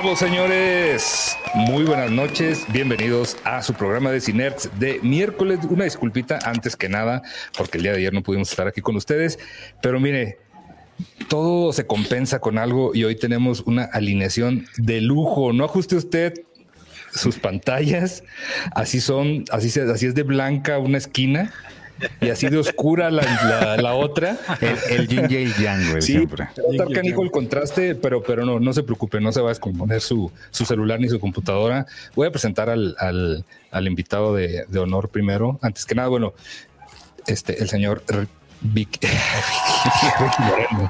Bravo, señores. Muy buenas noches. Bienvenidos a su programa de Cinerts de miércoles. Una disculpita antes que nada, porque el día de ayer no pudimos estar aquí con ustedes. Pero mire, todo se compensa con algo y hoy tenemos una alineación de lujo. No ajuste usted sus pantallas. Así son, así, así es de blanca una esquina y así de oscura la, la, otra. El, el yin yang, güey, sí, siempre. el contraste, pero, pero no, no se preocupe, no se va a descomponer su, su celular ni su computadora. Voy a presentar al, al, al invitado de, de, honor primero. Antes que nada, bueno, este, el señor Vic.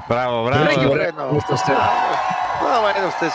bravo, bravo. No, bueno, ustedes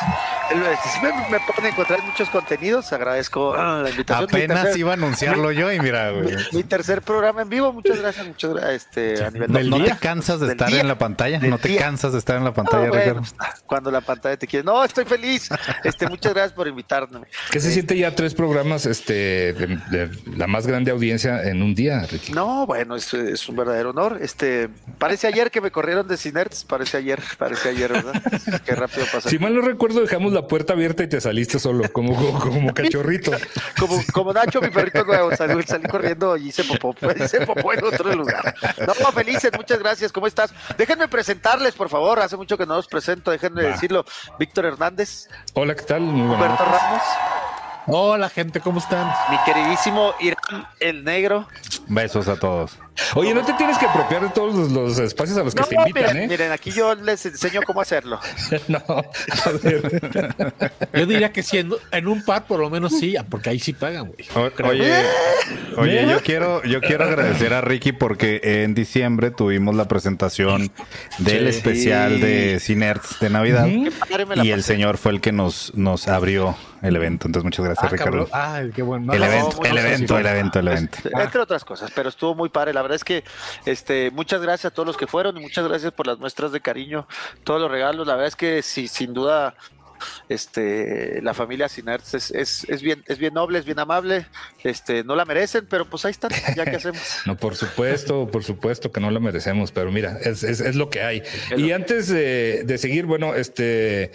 me, me, pueden encontrar muchos contenidos. Agradezco ah, la invitación. Apenas iba a anunciarlo yo y mira, Mi, tercer programa en vivo. Muchas gracias, muchas gracias. Este, a nivel ¿No te cansas de estar en la pantalla? ¿No te cansas de estar en la pantalla, Ricardo? Cuando la pantalla te quiere. No, estoy feliz. Este, muchas gracias por invitarme. ¿Qué se siente ya tres programas este, de, la más grande audiencia en un día, Ricky? No, bueno, es, es, un verdadero honor. Este, parece ayer que me corrieron de Cinerts. Parece ayer, parece ayer, ¿verdad? Qué rápido Si mal no recuerdo, dejamos la puerta abierta y te saliste solo, como, como, cachorrito. como, como Nacho, mi perrito nuevo, salí, salí corriendo y hice popó, hice popó en otro lugar. No, felices, muchas gracias, ¿cómo estás? Déjenme presentarles, por favor, hace mucho que no los presento, déjenme decirlo. Víctor Hernández. Hola, ¿qué tal? Roberto Ramos. Hola gente, ¿cómo están? Mi queridísimo Irán el Negro. Besos a todos. Oye, no te tienes que apropiar de todos los, espacios a los que te invitan, miren, ¿eh? Miren, aquí yo les enseño cómo hacerlo. no, a ver. Yo diría que si en, un par por lo menos sí, porque ahí sí pagan, güey. oye, oye, yo quiero, yo quiero agradecer a Ricky porque en diciembre tuvimos la presentación del especial de Cinerts de Navidad y el señor fue el que nos, nos abrió el evento. Entonces, muchas gracias, ah, Ricardo. Ay, qué bueno. el, evento, el, evento, el evento, el evento, Entre otras cosas, pero estuvo muy padre. La verdad es que este, muchas gracias a todos los que fueron y muchas gracias por las muestras de cariño, todos los regalos. La verdad es que sí, sin duda este la familia Sinerts es, es, bien es bien noble es bien amable. Este no la merecen pero pues ahí están ya que hacemos. No por supuesto por supuesto que no la merecemos pero mira es, es lo que hay. Y antes de, de seguir bueno este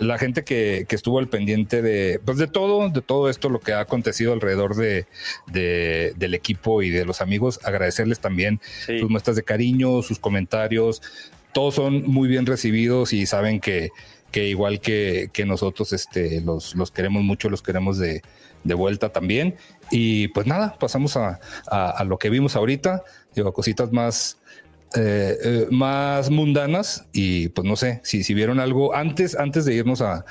la gente que, que, estuvo al pendiente de, pues de todo, de todo esto, lo que ha acontecido alrededor de, del equipo y de los amigos, agradecerles también sus muestras de cariño, sus comentarios, todos son muy bien recibidos y saben que, que igual que, que nosotros este, los, los queremos mucho, los queremos de, de vuelta también. Y pues nada, pasamos a, a, a, lo que vimos ahorita, digo, cositas más, eh, eh, más mundanas y pues no sé si, si vieron algo antes, antes de irnos a,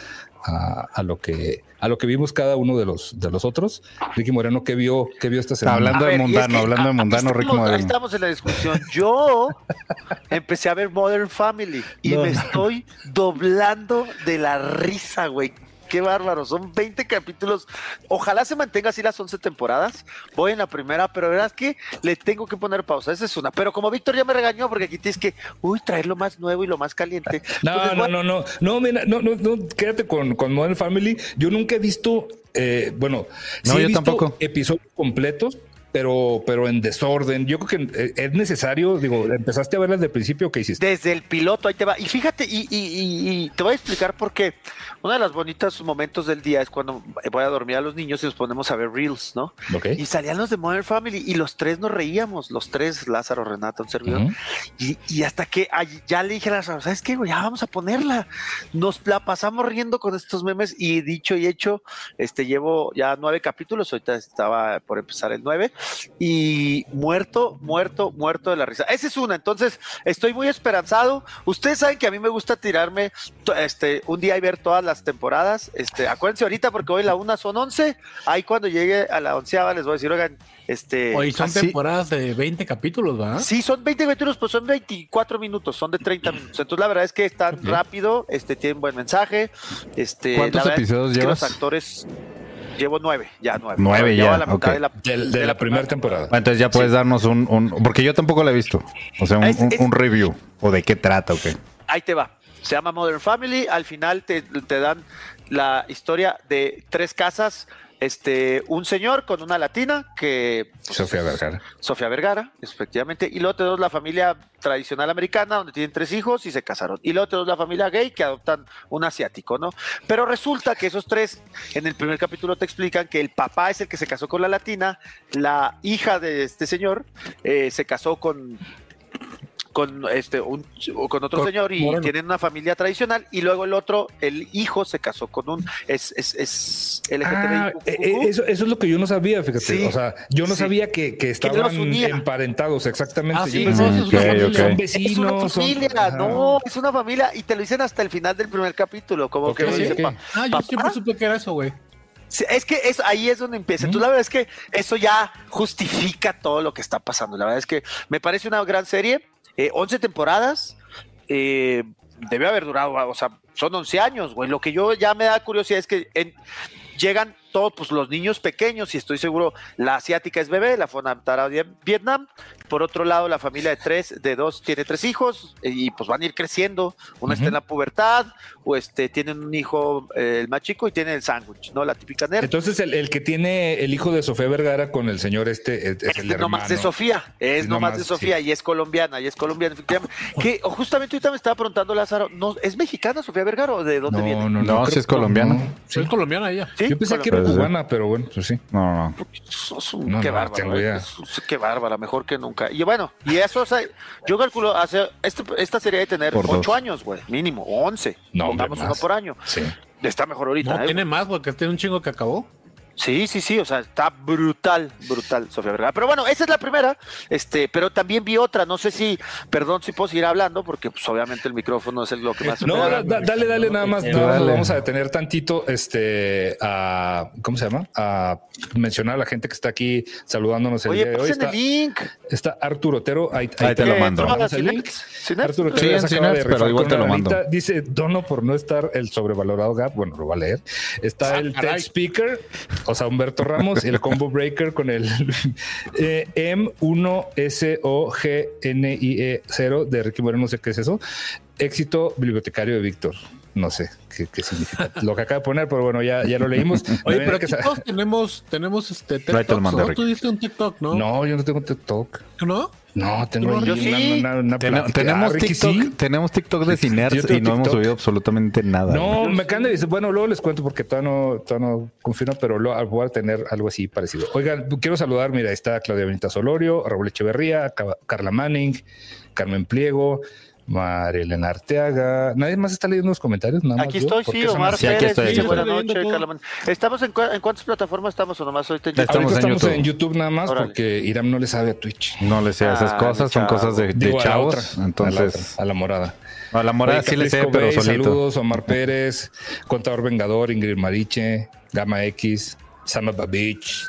a, lo que a lo que vimos cada uno de los de los otros. Ricky Moreno, ¿qué vio, qué vio esta semana? Hablando de mundano, hablando de mundano, Ricky Moreno. Ahí estamos en la discusión. Yo empecé a ver Modern Family y me estoy doblando de la risa, güey qué bárbaro. Son 20 capítulos. Ojalá se mantenga así las 11 temporadas. Voy en la primera, pero verdad que le tengo que poner pausa. Esa es una. Pero como Víctor ya me regañó, porque aquí tienes que, uy, traer lo más nuevo y lo más caliente. No, no, no, no, no, mira, no, no, no, quédate con, con Modern Family. Yo nunca he visto, eh, bueno, no, yo tampoco. episodios completos, pero, pero en desorden. Yo creo que eh, es necesario, digo, empezaste a verla desde el principio, ¿qué hiciste? Desde el piloto, ahí te va. Y fíjate, y, y, y, te voy a explicar por qué. Uno de los bonitos momentos del día es cuando voy a dormir a los niños y nos ponemos a ver Reels, ¿no? Y salían los de Modern Family y los tres nos reíamos, los tres, Lázaro, Renata, un servidor. y, y, hasta que ya le dije a Lázaro, ¿sabes qué? Ya vamos a ponerla. Nos la pasamos riendo con estos memes y dicho y hecho, este llevo ya nueve capítulos, ahorita estaba por empezar el nueve y muerto, muerto, muerto de la risa. Esa es una, entonces estoy muy esperanzado. Ustedes saben que a mí me gusta tirarme este, un día y ver todas las temporadas. Este, acuérdense ahorita porque hoy la una son 11, ahí cuando llegue a la onceava les voy a decir, oigan, este... Hoy son temporadas de 20 capítulos, ¿verdad? Sí, son 20 capítulos, pues son 24 minutos, son de 30 minutos. Entonces la verdad es que están rápido, este, tienen buen mensaje. Este, ¿Cuántos episodios llevas? los actores Llevo nueve, ya nueve. Nueve ya. La okay. de la, de, la, primera temporada. Entonces ya puedes darnos un, un, Porque yo tampoco la he visto. O sea, un, es, es, un review. ¿O de qué trata o qué? Ahí te va. Se llama Modern Family. Al final te, te dan la historia de tres casas este, un señor con una latina que... Pues, Sofía Vergara. Sofía Vergara, efectivamente. Y luego tenemos la familia tradicional americana, donde tienen tres hijos y se casaron. Y luego tenemos la familia gay que adoptan un asiático, ¿no? Pero resulta que esos tres, en el primer capítulo te explican que el papá es el que se casó con la latina, la hija de este señor eh, se casó con con este un, con otro con señor y tienen una familia tradicional y luego el otro el hijo se casó con un es es, es LGTBI. Ah, eso, eso, es lo que yo no sabía fíjate sí, o sea yo no sí. sabía que, que estaban emparentados exactamente ah, sí, no, okay, okay. son, vecinos es una familia son, no es una familia y te lo dicen hasta el final del primer capítulo como okay, que sí, dice, ah yo siempre supe que era eso güey es que es, ahí es donde empieza. Entonces, la verdad es que eso ya justifica todo lo que está pasando. La verdad es que me parece una gran serie. Eh, 11 temporadas. Eh, debe haber durado, o sea, son 11 años, güey. Lo que yo ya me da curiosidad es que en, llegan todos pues, los niños pequeños, y estoy seguro, la asiática es bebé, la fonatara de Vietnam. Por otro lado, la familia de tres, de dos, tiene tres hijos, y pues van a ir creciendo. Uno uh -huh. está en la pubertad, o este, tienen un hijo, eh, el más chico, y tiene el sándwich, ¿no? La típica nerd. Entonces, el, el, que tiene el hijo de Sofía Vergara con el señor este es, es el hermano. nomás de Sofía, es, es nomás, de Sofía, sí. y es colombiana, y es colombiana, efectivamente. que justamente ahorita me estaba preguntando Lázaro, ¿no, ¿es mexicana Sofía Vergara o de dónde no, viene? No, no, no si es colombiana. No, sí. Es colombiana ella. ¿Sí? Yo pensé que era cubana, pero bueno, pues sí. No, no. Es un, no, qué no, bárbaro. ¿eh? Es, qué bárbara, mejor que nunca. Y bueno, y eso, o sea, yo calculo, hace, este, esta serie de tener por ocho dos. años, güey, mínimo, once. No, pongamos uno por año. Sí. Está mejor ahorita. No, ¿eh? tiene más, porque tiene un chingo que acabó. Sí, sí, sí, o sea, está brutal, brutal, Sofía Vergara. Pero bueno, esa es la primera, este, pero también vi otra, no sé si, perdón si puedo seguir hablando, porque pues obviamente el micrófono es lo que más... No, da, dale, dale, nada más, no, dale. vamos a detener tantito, este, a, ¿cómo se llama? A mencionar a la gente que está aquí saludándonos el Oye, día de hoy. Está, el link. Está Arturo Otero, ahí, ahí, ahí te lo mando. El link. Arturo Otero sí, pero igual te lo mando. Dice, dono por no estar el sobrevalorado Gap, bueno, lo va a leer. Está ah, el TED Speaker, o sea, Humberto Ramos y el combo breaker con el eh, M1SOGNIE0 de Ricky Moreno, no sé qué es eso. Éxito bibliotecario de Víctor. No sé qué, qué, significa lo que acaba de poner, pero bueno, ya, ya lo leímos. Oye, pero aquí que... todos tenemos, tenemos este TikTok, ¿no? Tú diste un TikTok, ¿no? No, yo no tengo TikTok. ¿No? No, tengo yo sí. una, una, Ten, tenemos, ah, TikTok, sí. tenemos TikTok de Ciners y no TikTok. hemos subido absolutamente nada. No, me acaban de decir, bueno, luego les cuento porque todavía no, todavía no confirmo, pero lo, voy a tener algo así parecido. Oigan, quiero saludar, mira, está Claudia Benita Solorio, Raúl Echeverría, Carla Manning, Carmen Pliego, Marilena Arteaga. ¿Nadie más está leyendo los comentarios? Nada aquí más estoy, sí, Omar sí, aquí estoy, sí, buenas noches, ¿Estamos en, cu en, cuántas plataformas estamos o nomás ahorita en YouTube? Estamos, en, estamos YouTube. en YouTube nada más Órale. porque Iram no le sabe a Twitch. No le sé a esas ah, cosas, son cosas de, de Digo, chavos. A otra, entonces, a la, a la morada. A la morada Oye, sí le sé, pero Bay, solito. Saludos, Omar Pérez, Contador Vengador, Ingrid Mariche, Gama X, Sama Babich,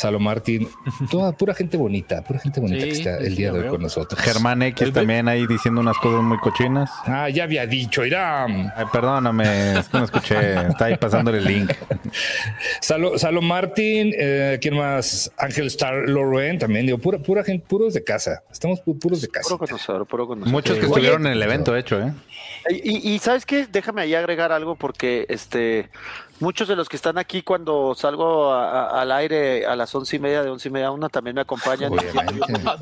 Salo Martín, toda pura gente bonita, pura gente bonita sí, que está el día de hoy con nosotros. Germán X también ahí diciendo unas cosas muy cochinas. Ah, ya había dicho, Irán. Ay, perdóname, es que no escuché, está ahí pasándole el link. Salo, Salo Martín, eh, ¿quién más? Ángel Star Loren también, digo, pura, pura gente, puros de casa, estamos puros de casa. Puro conocedor, puro conocedor. Muchos que estuvieron Oye, en el evento, hecho, ¿eh? Y, y, sabes qué, déjame ahí agregar algo porque este muchos de los que están aquí cuando salgo a, a, al aire a las once y media, de once y media a una, también me acompañan.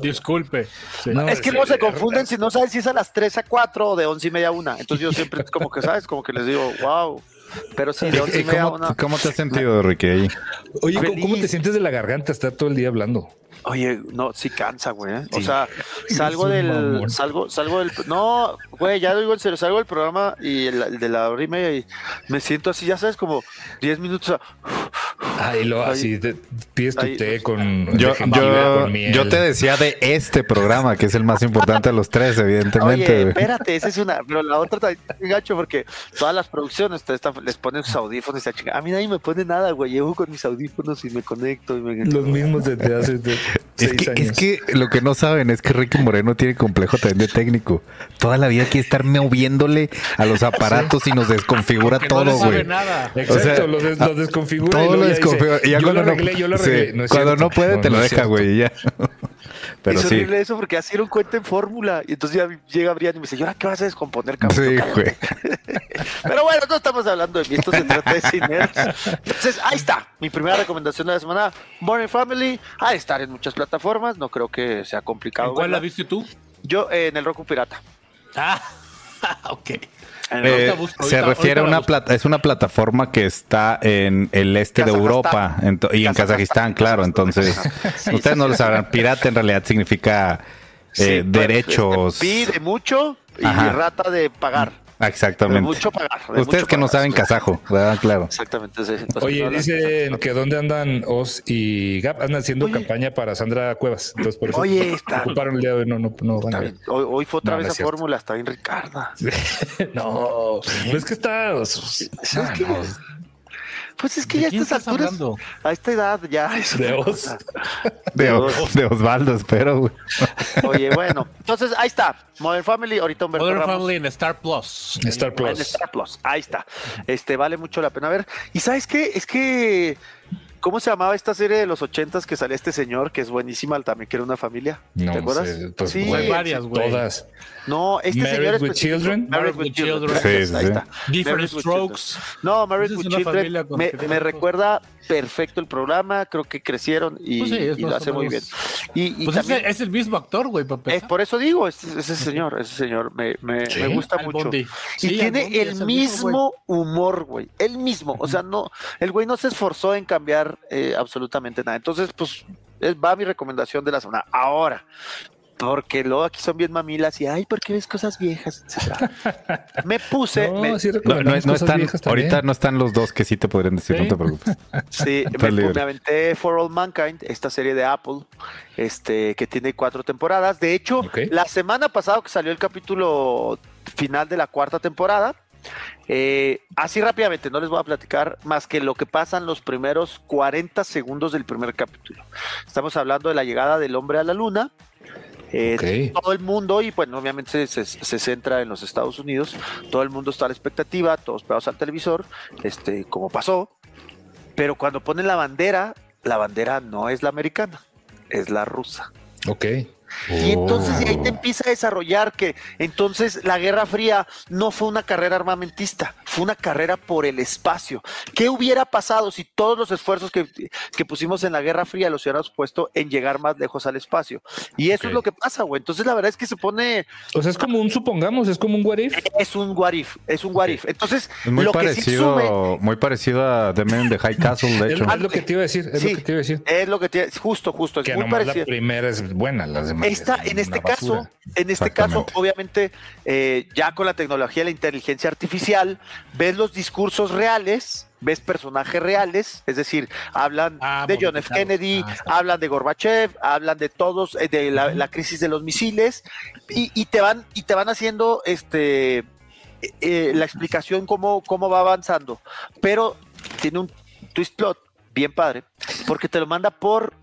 Disculpe. Sí. No, es que no se confunden si no saben si es a las tres a cuatro o de once y media a una. Entonces yo siempre como que, ¿sabes? Como que les digo, wow. Pero sí, de once y media a una. ¿Cómo te has sentido, Ricky? Ahí? Oye, Feliz. ¿cómo te sientes de la garganta? Estar todo el día hablando. Oye, no, sí cansa, güey. ¿eh? Sí. O sea, salgo sí, del, mamón. salgo, salgo del, no, güey, ya digo en serio, salgo del programa y el, el de la hora y media y me siento así, ya sabes, como 10 minutos. Ay, lo así, te- pides tu Ahí, té con. Yo, yo, con miel. yo te decía de este programa, que es el más importante de los tres, evidentemente. Oye, espérate, esa es una, pero la otra también es bien gacho porque todas las producciones te están- les ponen sus audífonos y se. A mí nadie me pone nada, güey. Llevo con mis audífonos y me conecto y me Los mismos desde hace Es que, es que lo que no saben es que Ricky Moreno tiene complejo también de técnico. Toda la vida quiere estar moviéndole a los aparatos y nos desconfigura no todo, güey. nada. Exacto, o sea, los, des- los desconfigura. Todo y lo ya dice, desconfigura. Y ya yo cuando lo no, arreglé, yo lo sí, arreglé. No es cuando cierto. no puede, te No, lo no es deja, güey, ya. Pero es sí. horrible eso porque así era un cuenta en fórmula. Y entonces ya llega Brian y me dice, ¿y ahora qué vas a descomponer, cabrón? Sí, güey. Pero bueno, no estamos hablando de mí, esto se trata de cine. Entonces, ahí está. Mi primera recomendación de la semana, Modern Family, a estar en muchas plataformas, no creo que sea complicado. ¿En cuál la verla. viste tú? Yo eh, en el Roku Pirata. Ah, ok. Eh, busco, se refiere a una plata, es una plataforma que está en el este de. Europa y en. Kazajistán, claro. Entonces, Sí, ustedes sí, no sí. lo sabrán. Pirata en realidad significa eh, pues, derechos. este, Pide mucho y Ajá. rata de pagar. Ah, Exactamente. De mucho pagar. de Ustedes mucho que no saben kazajo, ¿verdad? Claro. Exactamente. sí. Entonces, Oye, no dicen que dónde andan Oz y Gap andan haciendo Oye. campaña para Sandra Cuevas. Entonces, por eso Oye, está- ocuparon el día de hoy. No, no, no van a ver. Hoy, hoy fue otra No, no vez esa cierto. fórmula, está bien Ricarda. no, no es que está. ¿Sabes qué? Pues es que ¿De ya a estas estás alturas, hablando? a esta edad ya es De cosa. De, O- de Osvaldo, espero. güey. Oye, bueno, entonces ahí está. Modern Family, ahorita Humberto Modern Ramos. Family en Star Plus. Star En Plus. Star Plus, ahí está. Este vale mucho la pena ver. Y sabes qué, es que ¿cómo se llamaba esta serie de los ochentas que salía este señor que es buenísima también que era una familia? No ¿Te acuerdas? sé, pues, sí, Hay varias, güey. Todas. no, este Married señor with específico- Children. Married with Children. Sí, sí, ahí está. Different Married with Strokes. No, Married es with Children me, recuerda perfecto el programa, creo que crecieron y, Pues sí, es y lo hace muy bien. menos. Y, y Pues también, es el mismo actor, güey, para es empezar. por eso digo, ese, ese señor, ese señor me, me, Sí. me gusta Al mucho. Y tiene es el mismo humor, güey. El mismo. O sea, no, el güey no se esforzó en cambiar eh, absolutamente nada. Entonces, pues, es- va mi recomendación de la semana. Ahora, porque luego aquí son bien mamilas y, ay, ¿por qué ves cosas viejas? Me puse, No, me- sí No, están, ahorita no están los dos que sí te podrían decir, Sí. no te preocupes. Sí, me, aventé For All Mankind, esta serie de Apple, este, que tiene cuatro temporadas. De hecho, la semana pasada que salió el capítulo final de la cuarta temporada, eh, así rápidamente, no les voy a platicar más que lo que pasan los primeros 40 segundos del primer capítulo. Estamos hablando de la llegada del hombre a la luna. eh. Todo el mundo, y bueno, obviamente se, se- se centra en los Estados Unidos, todo el mundo está a la expectativa, todos pegados al televisor, este, como pasó, pero cuando ponen la bandera, la bandera no es la americana, es la rusa. Ok. Y entonces de ahí Oh. te empieza a desarrollar que entonces la Guerra Fría no fue una carrera armamentista, fue una carrera por el espacio. ¿Qué hubiera pasado si todos los esfuerzos que, que pusimos en la Guerra Fría los hubiéramos puesto en llegar más lejos al espacio? Y eso es lo que pasa, güey. Entonces la verdad es que se pone, O sea, es como un supongamos, es como un what if. es un what if, es un what if. Entonces, Es muy lo que sí parecido, sube muy parecido a The Man in the High Castle, de hecho. es lo que te iba a decir, es Sí. lo que te iba a decir. es lo que tiene, justo, justo, es Que muy nomás parecido. la primera es buena, las demás. Esta, es en este basura. caso, en este caso, obviamente, eh, ya con la tecnología de la inteligencia artificial, ves los discursos reales, ves personajes reales, es decir, hablan Ah, de John F. Kennedy, Ah, hablan de Gorbachev, hablan de todos, eh, de la, la crisis de los misiles, y, y te van, y te van haciendo este eh, la explicación cómo, cómo va avanzando. Pero tiene un twist plot bien padre, porque te lo manda por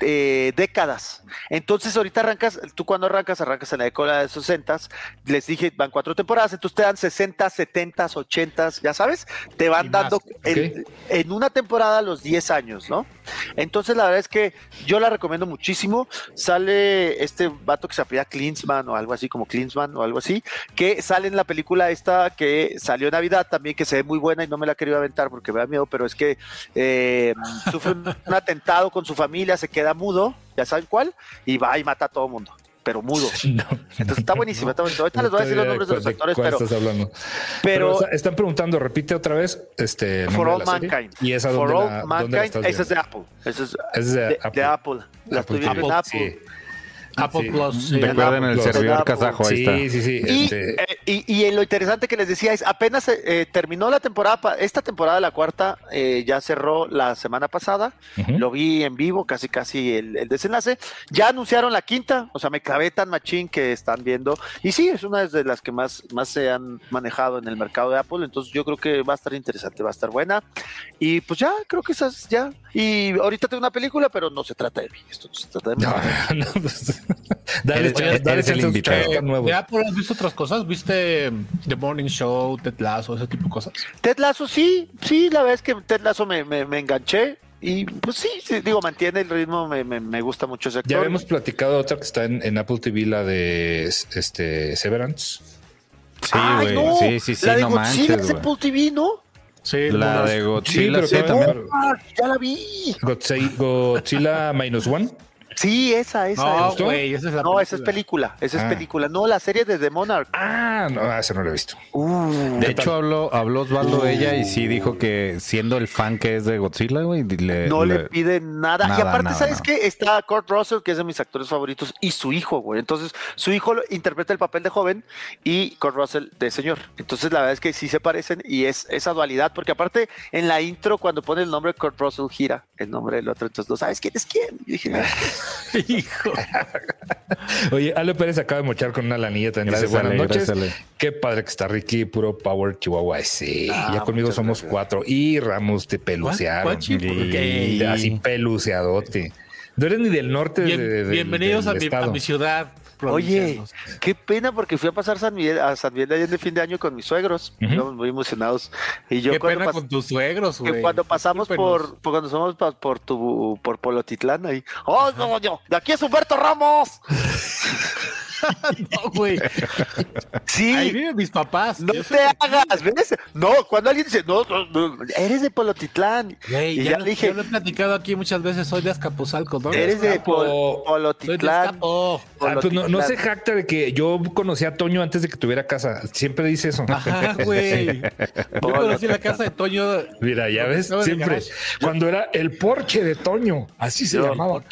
eh, décadas. Entonces ahorita arrancas, tú cuando arrancas, arrancas en la década de los 60, les dije, van cuatro temporadas, entonces te dan 60, 70, 80, ya sabes, te van Y más, dando en, en una temporada los 10 años, ¿no? Entonces la verdad es que yo la recomiendo muchísimo. Sale este vato que se apellida Klinsman o algo así, como Klinsman o algo así, que sale en la película esta que salió en Navidad también, que se ve muy buena y no me la querido aventar porque me da miedo, pero es que eh, sufre un atentado con su familia, se queda mudo, ya saben cuál, y va y mata a todo mundo, pero mudo. No, Entonces está buenísima, está buenísima. Ahorita les voy a decir los nombres de los actores, pero, pero está- están preguntando, repite otra vez, este. For All de. Mankind. Y esa For All la, Mankind, esa es de? Apple. Esa es Es de de, Apple. de Apple. La TV. Apple. Sí. Apple Sí. Plus. sí. Recuerden el Plus. servidor Apple. kazajo, ahí Sí, está. sí, sí. Y, este, eh, y, y lo interesante que les decía es, apenas eh, terminó la temporada, esta temporada, la cuarta, eh, ya cerró la semana pasada, lo vi en vivo, casi casi el, el desenlace, ya anunciaron la quinta, o sea, me clavé tan machín que están viendo, y sí, es una de las que más, más se han manejado en el mercado de Apple, entonces yo creo que va a estar interesante, va a estar buena, y pues ya, creo que esas ya, y ahorita tengo una película, pero no se trata de mí, esto no se trata de mí. No, no, pues, dale, chance, dale el chance invitado. nuevo. ¿De Apple has visto otras cosas? ¿Viste The Morning Show, Ted Lasso, ese tipo de cosas? Ted Lasso, sí, sí, la verdad es que Ted Lasso me, me, me enganché y pues sí, sí, digo, mantiene el ritmo, me, me, me gusta mucho ese actor. Ya habíamos platicado otra que está en, en Apple TV, la de este Severance. Sí, güey. no, Sí, sí, sí, la de no Godzilla manches, es. Apple TV, ¿no? Sí, La unas- de Sí, Godzilla, pero sí, acaba- también. Ah, ya la vi. Godzilla, Godzilla Minus One. Sí, esa, esa. No, esa. güey, esa es la No, esa es película, esa es Ah. película. No, la serie de The Monarch. Ah, no, esa no la he visto. Uh, De hecho, habló, habló Osvaldo de ella y sí dijo que siendo el fan que es de Godzilla, güey, le, no le le- pide nada. y aparte, nada, ¿sabes nada. qué? Está Kurt Russell, que es de mis actores favoritos, y su hijo, güey. Entonces, su hijo lo- interpreta el papel de joven y Kurt Russell de señor. Entonces, la verdad es que sí se parecen y es esa dualidad, porque aparte, en la intro, cuando pone el nombre Kurt Russell, gira el nombre del otro. Entonces, no sabes quién es quién. Y dije, "Ah, Hijo. Oye, Ale Pérez acaba de mochar con una lanilla también. Dice, buenas noches. Qué padre que está Ricky, puro Power Chihuahua. Sí, Ah, ya conmigo somos gracias. cuatro. Y Ramos te pelucearon. Así peluceadote. No eres ni del norte Bien- de, de- bienvenidos del a mi, a mi ciudad. Oye, qué pena porque fui a pasar San Miguel, a San Miguel de Allende fin de año con mis suegros. Ujú. Íbamos muy emocionados. Y yo Qué pena con tus suegros, que güey. cuando pasamos por, por cuando somos pa- por tu por Polotitlán ahí. ¡Oh, no, no! ¡De aquí es Humberto Ramos! No, güey. Sí. Ahí viven mis papás. No Yo te hagas, ¿ves? No, cuando alguien dice, no, no, no, eres de Polotitlán. Güey, y ya, ya lo, dije, ya lo he platicado aquí muchas veces. Soy de Azcapotzalco, ¿no? eres de. Pol- Soy de Polotitlán. Azcapo. Ah, pues no, no se Polotitlán. jacta de que yo conocí a Toño antes de que tuviera casa. Siempre dice eso. Ajá, güey. Yo conocí la casa de Toño. Mira, ya ves, siempre. Cuando era el porche de Toño, así se Yo- llamaba.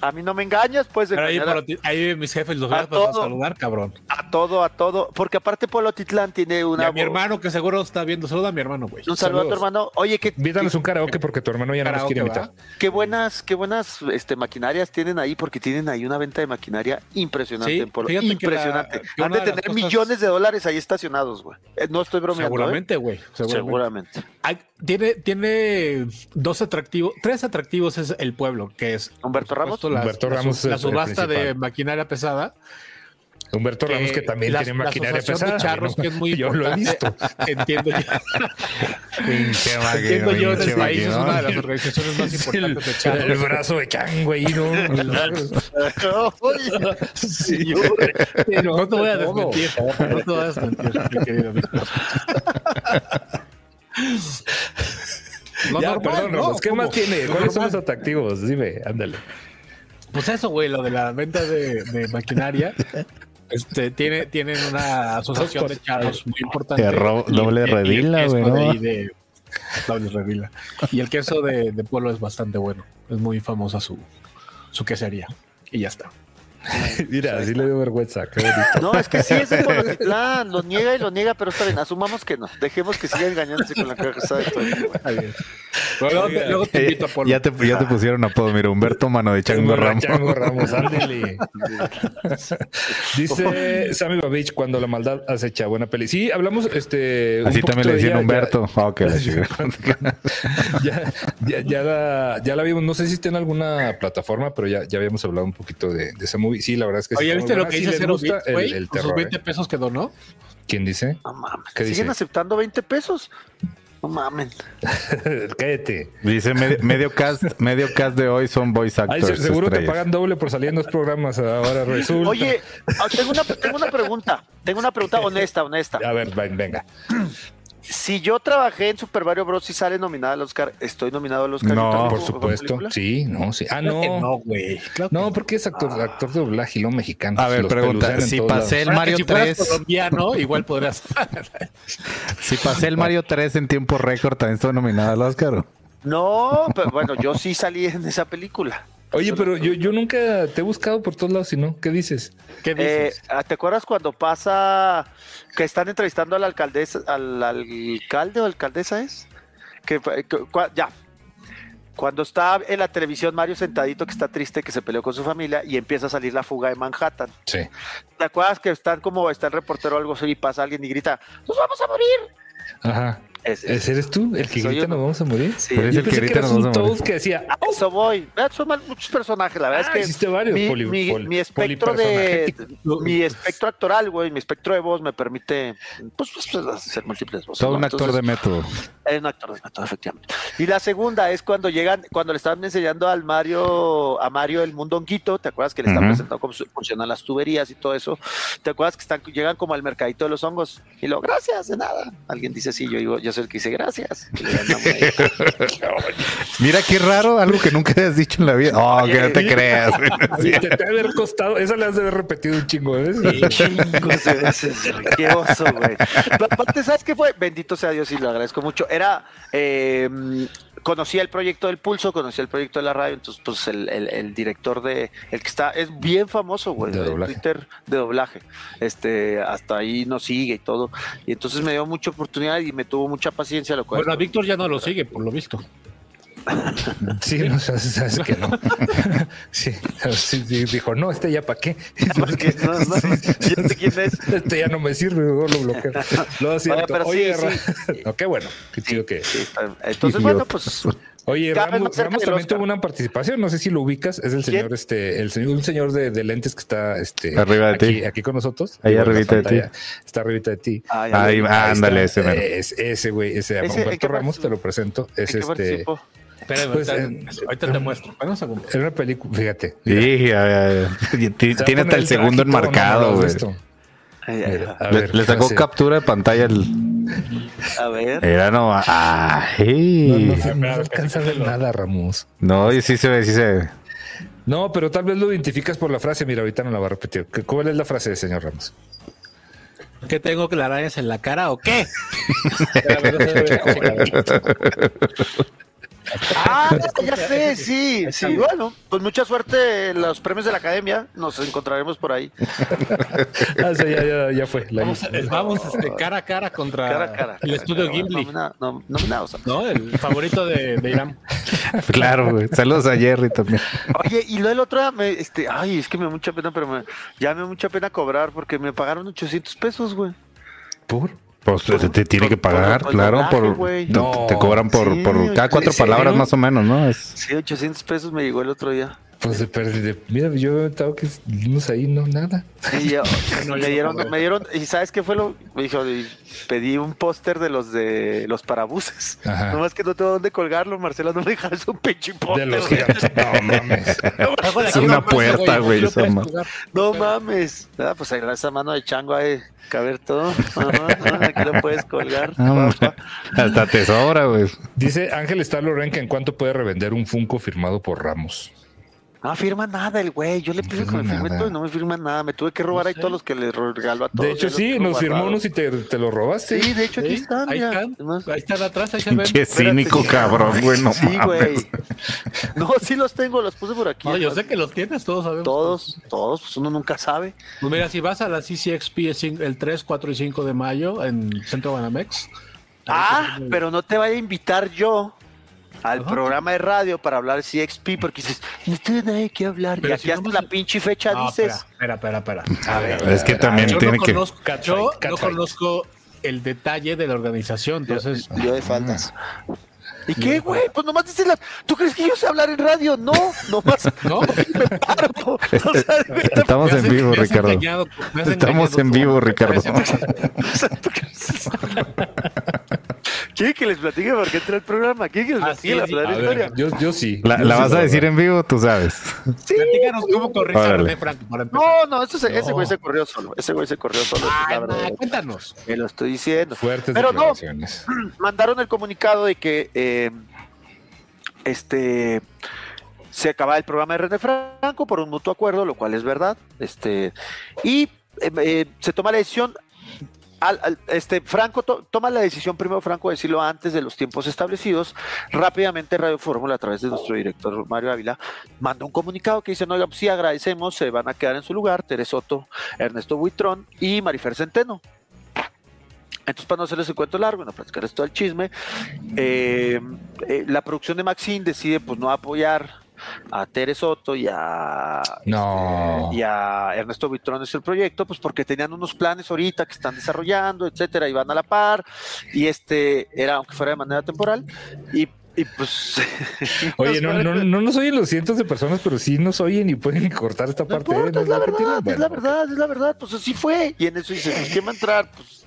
A mí no me engañas, pues Pero ahí, a- ahí viven mis jefes, los A. saludar, cabrón. a todo, a todo. Porque aparte Polotitlán tiene Y una. a mi hermano, que seguro está viendo. Saluda a mi hermano, güey. Un saludo a tu hermano. Oye, qué, Vítanos qué, un karaoke porque tu hermano ya no nos quiere ¿va? invitar. qué buenas, qué buenas este, maquinarias tienen ahí, porque tienen ahí una venta de maquinaria impresionante Sí, en Polo. fíjate que Impresionante. la- que Han una de de las tener cosas- millones de dólares ahí estacionados, güey. Eh, No estoy bromeando. ¿eh? Seguramente, güey. Seguramente. Seguramente. Hay- tiene, tiene dos atractivos, tres atractivos es el pueblo, que es Humberto Ramos. supuesto, la- Humberto la, Ramos la es el subasta de principal. maquinaria pesada. Humberto Ramos, que también la- tiene maquinaria pesada. de charros, ¿no? que es muy Yo lo he visto. Entiendo yo. Pinche Entiendo yo el país es una de las organizaciones más importantes de charros. el brazo de chango ahí, ¿no? Sí, No te voy a desmentir. No te voy a desmentir, mi querido amigo. Lo ya, normal, perdón, ¿no? Ramos, ¿qué ¿Cómo? más tiene? ¿Cuáles son los atractivos? Dime, ándale. Pues eso, güey, lo de la venta de, de maquinaria. Este, tiene, tienen una asociación de charros muy importante. Doble y- redila, güey, ¿no? de- doble redila. Y el queso de, de pueblo es bastante bueno. Es muy famosa su, su quesería. Y ya está. Mira, así le dio vergüenza. Qué bonito. No, es que sí es de Polotitlán. Lo niega y lo niega, pero está bien. Asumamos que no. Dejemos que siga engañándose con la cabeza de todo. Luego, te, luego te invito a pueblo. Ya te, ya te pusieron apodo, mira, Humberto Mano de Chango Ramos. Chango Ramos, ándele. Dice Sammy Babich cuando la maldad acecha. Buena peli. Sí, hablamos este. Así también le de decían Humberto. Ah. Ya, ya, ya, la, ya la vimos. No sé si está en alguna plataforma, pero ya, ya habíamos hablado un poquito de, de esa movie. Sí, la verdad es que sí. Oye, está ¿viste lo que Sí dice Cero gusta Bits, el, güey? el sus terror. 20 ¿eh? pesos que donó. ¿Quién dice? No mames. ¿Qué ¿Siguen dice? aceptando 20 pesos? No mames. Cállate. Dice medio, medio cast, medio cast de hoy son voice actors. se- seguro te pagan doble por salir en los programas. Ahora resulta. Oye, ah, tengo una, tengo una pregunta. Tengo una pregunta honesta, honesta. A ver, ven, venga. Si yo trabajé en Super Mario Bros. y sale nominada al Oscar, ¿estoy nominado al Oscar? No, ¿Yo Por supuesto. Sí, no, sí. Ah, no. No, güey. Claro No, porque es actor, actor de doblaje y lo mexicano. A ver, Los pregunta, en si pasé el Mario si fueras 3, colombiano, igual podrías. si pasé el Mario 3 en tiempo récord, también estoy nominado al Oscar. No, pero bueno, yo sí salí en esa película. Oye, pero yo, yo nunca te he buscado por todos lados, ¿no? ¿Qué dices? ¿Qué Eh, dices? ¿Te acuerdas cuando pasa que están entrevistando al alcaldesa, al alcalde o alcaldesa es? Que, fue- que- cua- ya. Cuando está en la televisión Mario sentadito que está triste que se peleó con su familia y empieza a salir la fuga de Manhattan. Sí. ¿Te acuerdas que están como está el reportero o algo así y pasa alguien y grita, "Nos vamos a morir"? Ajá. Ese. ¿Ese ¿Eres tú? ¿El que grita nos vamos a morir? Sí. Pero es Yo el que grita nos vamos a morir. toast que decía, A eso voy. Son muchos personajes. La verdad Ah, es que hiciste varios, mi, poli- mi- poli- mi espectro de mi espectro actoral, güey, mi espectro de voz me permite pues, pues, pues, hacer múltiples voces. Todo ¿no? un actor Entonces, de método. Es un actor de método, efectivamente. Y la segunda es cuando llegan, cuando le estaban enseñando al Mario, a Mario el mundo honguito, ¿te acuerdas que le están presentando cómo funcionan las tuberías y todo eso? ¿Te acuerdas que están, llegan como al mercadito de los hongos? Y lo, gracias, de nada. Alguien dice sí, yo digo, yo soy el que dice gracias. Mira qué raro, algo que nunca hayas dicho en la vida. Oh, que no te creas. Oye, te debe haber costado, esa la has de haber repetido un chingo de veces. Chingos de veces. Qué oso, güey. Aparte, ¿sabes qué fue? Bendito sea Dios y lo agradezco mucho. Era. Eh, conocía el proyecto del Pulso, conocía el proyecto de la radio, entonces, pues el, el- el director de. El que está. Es bien famoso, güey. De De doblaje. Twitter de doblaje. Este. Hasta ahí nos sigue y todo. Y entonces me dio mucha oportunidad y me tuvo mucha paciencia, lo cual. Bueno, a Víctor ya no lo sigue, por lo visto. Sí, no, sabes, sabes que no. Sí, sí, sí, dijo, no, este ya para qué. Porque no, no, ya sé quién es. Este ya no me sirve, lo bloqueo. Lo siento. pero sí, Oye, sí. Ra- no, qué bueno, qué chido que. Entonces, bueno, pues. Oye, Ramos, también Oscar. tuvo una participación, no sé si lo ubicas, es el ¿Quién? señor, este, el señor, un señor de, de lentes que está este Arriba de aquí, ti. aquí con nosotros. Ahí arribita de ti. Está arribita de ti. ah, Ahí ándale, está, ese mero. es- ese güey, ese, Ese, ¿en Humberto Ramos, te lo presento. Es ¿En qué este. Espérame, Pues, ahorita, eh, ahorita te muestro. Espera un segundo. Era una película, fíjate. mira, Sí, Tiene hasta el segundo ¿no? ¿No enmarcado, güey. Mira, a Le, ver, le ¿qué sacó captura de pantalla el. A ver. Era no. No, Ay. no, se- no alcanza a ver nada, Ramos. No, y sí se ve, sí se ve. No, pero tal vez lo identificas por la frase. Mira, ahorita no la va a repetir. ¿Qué- ¿Cuál es la frase, señor Ramos? ¿Qué tengo que arañas en la cara o qué? Ah, ya sé, sí, sí. Bueno, pues mucha suerte en los premios de la academia. Nos encontraremos por ahí. Ah, sí, ya, ya, ya fue. La Vamos, vamos este, cara a cara contra Cara a cara. el estudio Gimli. ¿no? El favorito de, de Irán. Claro, güey. Saludos a Jerry también. Oye, y lo del otro, día me, este, ay, es que me da mucha pena, pero me, ya me da mucha pena cobrar porque me pagaron 800 pesos, güey. ¿Por? Pues te, te tiene que pagar, por claro. doblaje, Por, te, No. te cobran por, Sí, por cada cuatro palabras más o menos, ¿no? Es, Sí, 800 pesos me llegó el otro día. Pues de pérdida. Mira, yo estaba que vimos ahí, no, nada. Y yo- No, me no dieron, cobré. me dieron, y ¿sabes qué fue lo? Me dijo, pedí un póster de los de los parabuses. Ajá. Nomás que no tengo dónde colgarlo, Marcela, no me dejas un pinche póster. De los gigantes. No mames. Es una puerta, güey, jugar. No mames. Ah, pues ahí esa mano de chango ahí, caber todo. Ajá, ajá, aquí lo puedes colgar. Ah. Hasta te sobra, güey. Dice Ángel está Loren que en cuánto puede revender un Funko firmado por Ramos. No firma nada el güey. Yo le No pido que me firme todo y no me firma nada. Me tuve que robar ahí todos los que le regaló a todos. De hecho, los sí, nos firmó unos y te, te lo robaste. Sí, de hecho aquí están. ahí están. Ahí están atrás, ahí se ven. Pinche cínico, Espérate. cabrón, güey. No Sí, güey. No, sí los tengo, los puse por aquí. No, yo sé que los tienes, todos sabemos. Todos, todos, pues uno nunca sabe. Pues mira, si vas a la CCXP el 3, 4 y 5 de mayo en Centro Banamex. Ah, pero no te vaya a invitar yo al Ajá. programa de radio para hablar CXP porque dices, no tiene nadie que hablar. Pero y aquí si hasta la pinche fecha No, dices. espera, espera, espera. espera. A ver, Es que también yo tiene no que. conozco, Catfight, yo no conozco el detalle de la organización, entonces yo de faltas. ¿Y qué, güey? Pues nomás dices la... ¿Tú crees que yo sé hablar en radio? No, nomás no. me paro. O sea, güey, Estamos Me en vivo, me Ricardo. engañado, me has Estamos en tú. vivo, Ricardo. ¿Quieren que les platique por qué entré al programa? ¿Quieren que les Ah, platique sí, la sí. ver, historia? yo, yo sí. La, Yo la sí vas a decir en vivo, tú sabes. Platícanos cómo corriste a. René Franco para empezar. No, no, ese, se- ese güey se corrió solo. Ese güey se corrió solo. Ay, verdad. no, cuéntanos. Me lo estoy diciendo. Fuertes Pero no. declaraciones. mandaron el comunicado de que eh, este se acaba el programa de René Franco por un mutuo acuerdo, lo cual es verdad. Este y eh, eh, se toma la decisión. Este, Franco toma la decisión, primero Franco, de decirlo antes de los tiempos establecidos. Rápidamente Radio Fórmula, a través de nuestro director Mario Ávila, manda un comunicado que dice, no, sí, agradecemos, se van a quedar en su lugar Teresoto, Ernesto Buitrón y Marifer Centeno. Entonces, para no hacerles el cuento largo, no platicar esto del chisme, eh, eh, la producción de Maxine decide pues no apoyar a Tere Soto y a, no. y a Ernesto Vitrones el proyecto, pues porque tenían unos planes ahorita que están desarrollando, etcétera, y van a la par, y este era, aunque fuera de manera temporal, y y pues. Oye, no, no, no nos oyen los cientos de personas, pero sí nos oyen y pueden cortar esta parte. ¿eh? es, la verdad, es la verdad, es la verdad, Pues así fue. Y en eso dice, pues, ¿quién va a entrar? Pues,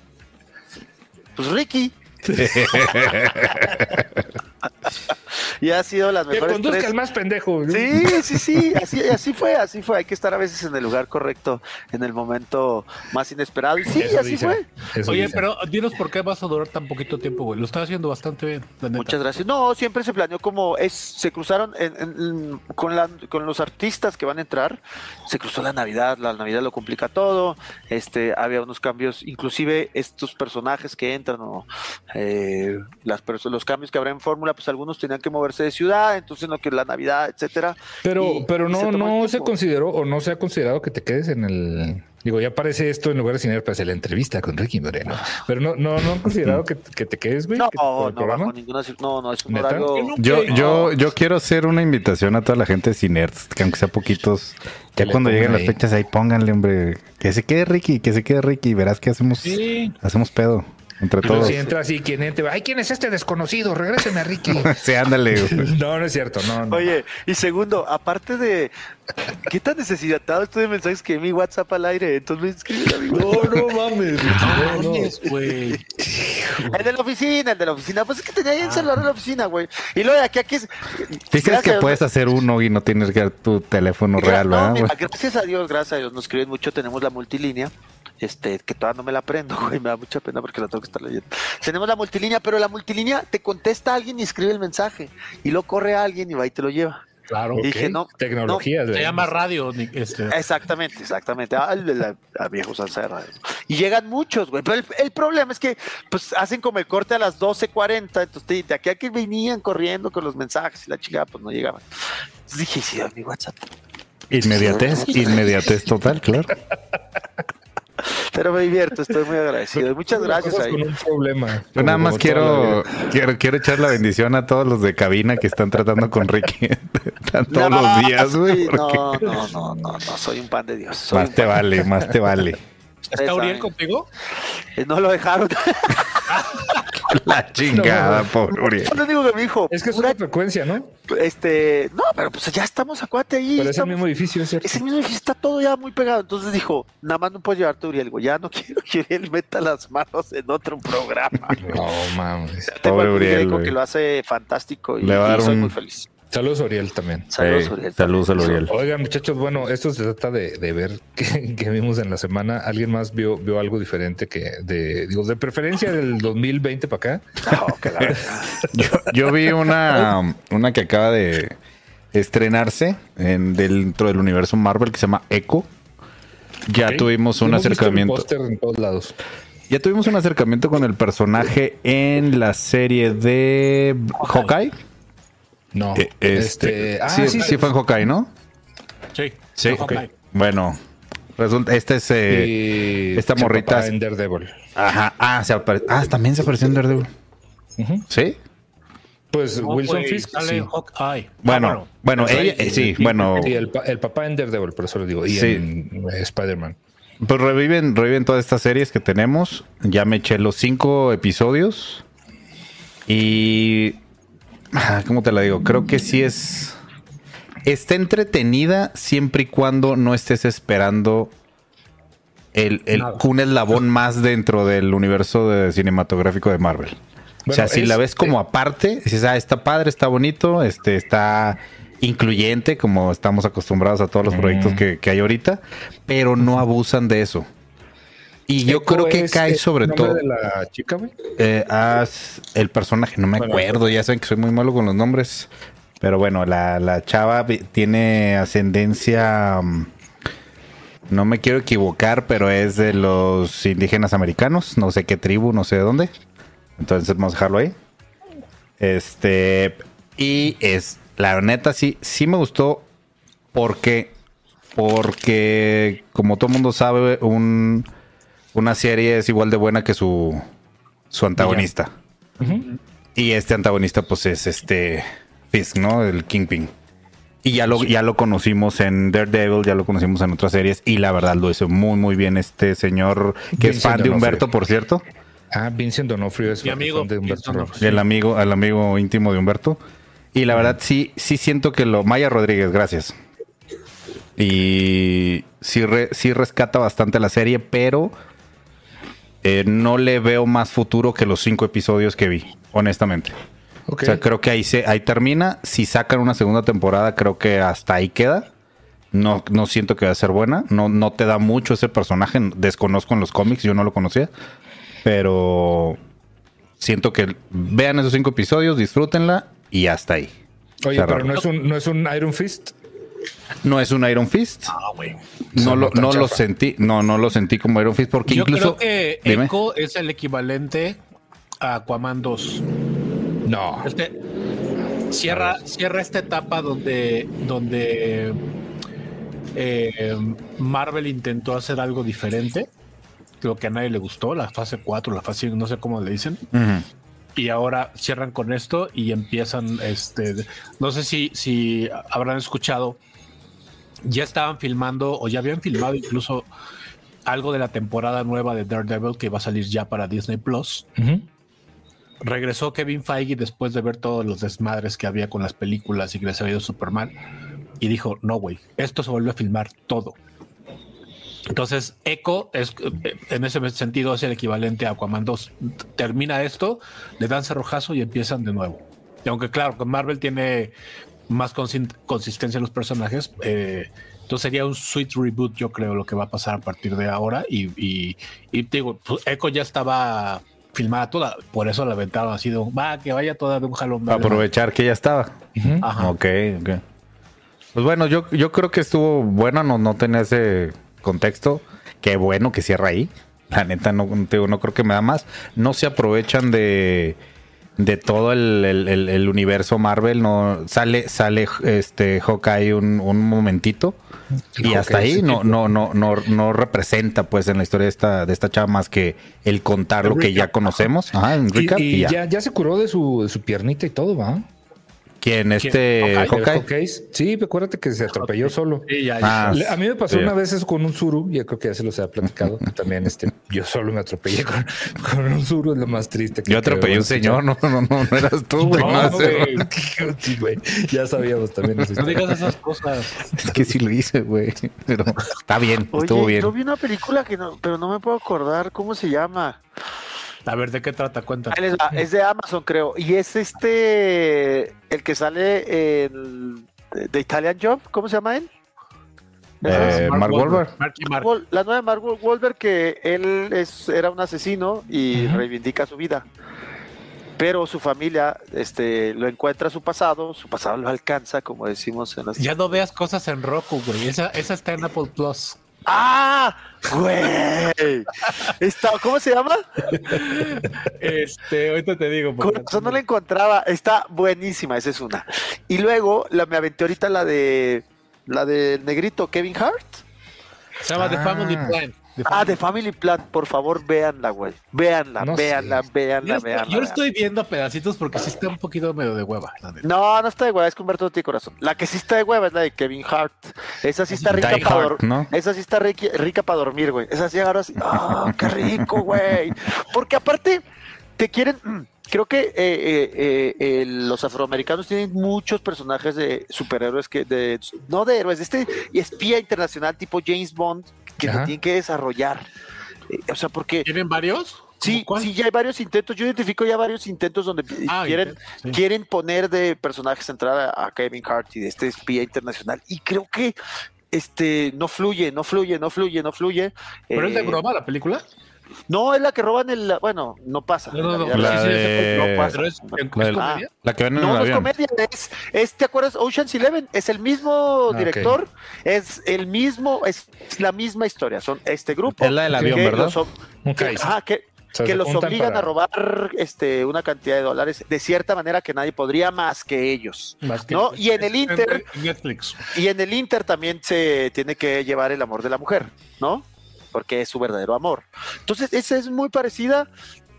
pues Ricky. y ha sido las mejores. Que conduzca el más pendejo. Sí, sí, sí, así, así fue, así fue. Hay que estar a veces en el lugar correcto, en el momento más inesperado. Y sí, así fue. Oye, pero dinos por qué vas a durar tan poquito tiempo, güey. Lo estás haciendo bastante bien. Muchas gracias. No, siempre se planeó como es, se cruzaron con, la, con los artistas que van a entrar. Se cruzó la Navidad, la Navidad lo complica todo. Este, había unos cambios, inclusive estos personajes que entran o eh, las, los cambios que habrá en fórmula, pues algunos tenían que moverse de ciudad, entonces no que la Navidad, etcétera. Pero, pero no, se no se consideró o no se ha considerado que te quedes en el Digo, ya aparece esto en lugar de cine, parece la entrevista con Ricky Moreno. Pero no, no, no han considerado que, te quedes, güey. No, no, bajo ninguna, no, no, es un horario. Yo, yo, yo quiero hacer una invitación a toda la gente de Cinerts, que aunque sea poquitos, ya cuando lleguen las fechas ahí pónganle, hombre, que se quede Ricky, que se quede Ricky, verás que hacemos, hacemos pedo. Entre todos. Si entra así, quien entra, ay, ¿quién es este desconocido? Regréseme a Ricky. sí, ándale. no, no es cierto, no, Oye, y segundo, aparte de qué tan necesitado estoy de mensajes que mi WhatsApp al aire, entonces me escribe amigo. No, no mames. No, no, güey. El de la oficina, el de la oficina. Pues es que tenía ahí el celular en la oficina, güey. Y luego de aquí a aquí. Dices que puedes hacer uno y no tienes que tu teléfono real, ¿verdad? gracias a Dios, gracias a Dios, nos escriben mucho, tenemos la multilínea este, que todavía no me la aprendo, güey, me da mucha pena porque la tengo que estar leyendo. Tenemos la multilínea, pero la multilínea te contesta alguien y escribe el mensaje, y lo corre a alguien y va y te lo lleva. Claro, dije, no, tecnología. se llama radio. Este. Exactamente, exactamente. Ah, a viejos al Y llegan muchos, güey. Pero el, problema es que pues hacen como el corte a las 12.40. Entonces, de aquí a que venían corriendo con los mensajes y la chica, pues no llegaban. Entonces dije, sí, mi WhatsApp. Inmediatez, inmediatez total, claro. Pero me divierto, estoy muy agradecido. Muchas gracias. Ahí. un problema. Yo nada más quiero, quiero, quiero echar la bendición a todos los de cabina que están tratando con Ricky todos los días, güey. No, no, no, no, no, soy un pan de Dios. más te vale, más te vale. ¿Está Uriel contigo? Eh, no lo dejaron. La chingada, por Uriel. Yo digo que mi hijo. Es que es una frecuencia, ¿no? Este, no, pero pues ya estamos acuate ahí. Pero es el mismo edificio, ¿cierto? Es el mismo edificio, está todo ya muy pegado. Entonces dijo, nada más no puedes llevarte a Uriel. ya no quiero que Uriel meta las manos en otro programa. no mames. Pobre Uriel. que lo hace fantástico y, Le va a dar soy muy feliz. Saludos, Oriel, también. Saludos, Oriel. Saludos, Oriel. Oigan, muchachos, bueno, esto se trata de, ver qué, vimos en la semana. ¿Alguien más vio, vio algo diferente que, de, digo, de preferencia del 2020 para acá? yo, vi una, una que acaba de estrenarse en, dentro del universo Marvel que se llama Echo. Ya tuvimos un acercamiento. en todos lados. Ya tuvimos un acercamiento con el personaje en la serie de Hawkeye. No. Eh, este, este, ah, sí, sí, sí, fue en Hawkeye, ¿no? Sí. Sí. Bueno, resulta, este es eh, esta morrita. en Daredevil. Ajá. Ah, se ah, también se apareció en Daredevil. ¿Sí? Pues Wilson Fisk. Sí. Bueno, bueno, ella, sí, bueno. Y el, el, papá en Daredevil, por eso lo digo. Y en Spider-Man. Pues reviven, reviven todas estas series que tenemos. Ya me eché los cinco episodios. Y ¿Cómo te la digo? Creo que sí es. Está entretenida siempre y cuando no estés esperando el, el un eslabón más dentro del universo de cinematográfico de Marvel. o sea, si la ves como aparte, dices, ah, está padre, está bonito, este, está incluyente, como estamos acostumbrados a todos los proyectos que, que hay ahorita, pero no abusan de eso. Y yo creo que cae sobre todo. de la chica, güey? Eh, el personaje, no me acuerdo, ya saben que soy muy malo con los nombres. Pero bueno, la, chava tiene ascendencia. Mm, No me quiero equivocar, pero es de los indígenas americanos. No sé qué tribu, no sé de dónde. Entonces vamos a dejarlo ahí. Este. Y es. La neta, sí, sí me gustó. Porque. Porque. Como todo mundo sabe, un, una serie es igual de buena que su. Su antagonista. Y este antagonista, pues, es este. Fisk, ¿no? El Kingpin. Y ya lo, ya lo conocimos en Daredevil, ya lo conocimos en otras series. Y la verdad lo hizo muy, muy bien este señor, que es fan de Humberto, por cierto. Ah, Vincent Donofrio es Mi amigo, fan de Humberto. El amigo, el amigo íntimo de Humberto. Y la verdad, sí, sí siento que lo. Maya Rodríguez, gracias. Y sí, re- sí rescata bastante la serie, pero eh, no le veo más futuro que los cinco episodios que vi, honestamente. O sea, creo que ahí, se, ahí termina. Si sacan una segunda temporada, creo que hasta ahí queda. No, no siento que va a ser buena. No, no te da mucho ese personaje. Desconozco en los cómics, yo no lo conocía. Pero siento que vean esos cinco episodios, disfrútenla y hasta ahí. Oye, pero no es, un, no es un Iron Fist. No es un Iron Fist. Ah, güey. No, lo, no lo sentí. No, no lo sentí como Iron Fist porque Yo incluso. creo que Dime. Echo es el equivalente a Aquaman 2. No. Este cierra, cierra esta etapa donde, donde eh, Marvel intentó hacer algo diferente, lo que a nadie le gustó, la fase 4, la fase, no sé cómo le dicen, y ahora cierran con esto y empiezan, este, no sé si, si habrán escuchado, ya estaban filmando o ya habían filmado incluso algo de la temporada nueva de Daredevil que va a salir ya para Disney Plus regresó Kevin Feige después de ver todos los desmadres que había con las películas y que les había ido súper mal. Y dijo, no, güey, esto se vuelve a filmar todo. Entonces, Echo es, eh, en ese sentido, es el equivalente a Aquaman 2. Termina esto, le dan cerrojazo y empiezan de nuevo. Y aunque, claro, Marvel tiene más consistencia en los personajes, eh, entonces sería un sweet reboot, yo creo, lo que va a pasar a partir de ahora. Y, y, digo, pues, Echo ya estaba filmada toda, por eso la aventaron así de, un, va, que vaya toda de un jalón. Para aprovechar que ya estaba. Ajá. Ok, ok. Pues bueno, yo, yo creo que estuvo bueno, no, no tenía ese contexto. Qué bueno que cierra ahí. La neta, no, no creo que me da más. No se aprovechan de, de todo el, el- el- universo Marvel. No sale, sale este Hawkeye un, un momentito. Y hasta ahí no, no, no, no, no representa pues en la historia de esta, de esta chava más que el contar lo que ya conocemos. Ajá, en Y, recap y y ya. ya. ya se curó de su, de su piernita y todo, ¿va? ¿Quién? Este ¿El Hawkeye. Hawkeye? Sí, acuérdate que se atropelló solo. Sí, ya, ya. Ah, A mí me pasó sí. una vez eso con un Zuru, yo creo que ya se los había platicado. También este, yo solo me atropellé con, con un Zuru, es lo más triste. que Yo atropellé a un señor, no, no, no, no eras tú, güey. No, no, güey. Ya sabíamos también. esa No digas esas cosas. Es que sí lo hice, güey. Pero está bien, estuvo Oye, bien. yo vi una película que no, pero no me puedo acordar cómo se llama. A ver, ¿de qué trata? Cuenta. Ahí les va, Es de Amazon, creo. Y es este el que sale en The Italian Job, ¿cómo se llama él? Eh, Mark Wahlberg. Mark. Wal- La nueva de Mark Wahlberg que él es, era un asesino y reivindica su vida. Pero su familia este, lo encuentra su pasado, su pasado lo alcanza, como decimos en las... Ya no veas cosas en Roku, güey. Esa, esa está en Apple Plus. ¡Ah! ¡Güey! Está- ¿Cómo se llama? Este, ahorita te digo. Con razón no la encontraba. Está buenísima, esa es una. Y luego la, me aventé ahorita la de la del negrito Kevin Hart. Se llama The Ah. Family Plan. The Ah, de Family- Plan, por favor, véanla, güey. Véanla, No véanla, sé. véanla, Yo, estoy, véanla. yo lo estoy viendo a pedacitos porque sí está un poquito medio de hueva. la. No, no está de hueva, es que Humberto no tiene corazón. La que sí está de hueva es la de Kevin Hart. Esa sí está rica para dormir. ¿no? Esa sí está rica para dormir, güey. Esa sí agarras. ¡Ah, qué rico, güey! Porque aparte, te quieren. Creo que eh, eh, eh, eh, los afroamericanos tienen muchos personajes de superhéroes que, de, no de héroes, de este espía internacional tipo James Bond que lo Ajá. tienen que desarrollar. Eh, o sea, porque ¿Tienen varios? Sí, sí, ya hay varios intentos. Yo identifico ya varios intentos donde Ah, quieren, sí. quieren poner de personaje central a, a Kevin Hart y de este espía internacional. Y creo que este no fluye, no fluye, no fluye, no fluye. ¿Pero es de Eh, broma la película? No, es la que roban el. Bueno, no pasa. No, no, no, La de- No pasa. Es, No ¿es La que ven en el No, no es avión. comedia, es, es, ¿te acuerdas? Ocean's Eleven, es el mismo ok. director, es el mismo, es la misma historia, son este grupo. Es la del avión, que ¿verdad? los que- se los obligan para- a robar este, una cantidad de dólares de cierta manera que nadie podría más que ellos. Más que- No, y en el Inter- Netflix. Y en el Inter también se tiene que llevar el amor de la mujer, ¿no? Porque es su verdadero amor. Entonces, esa es muy parecida.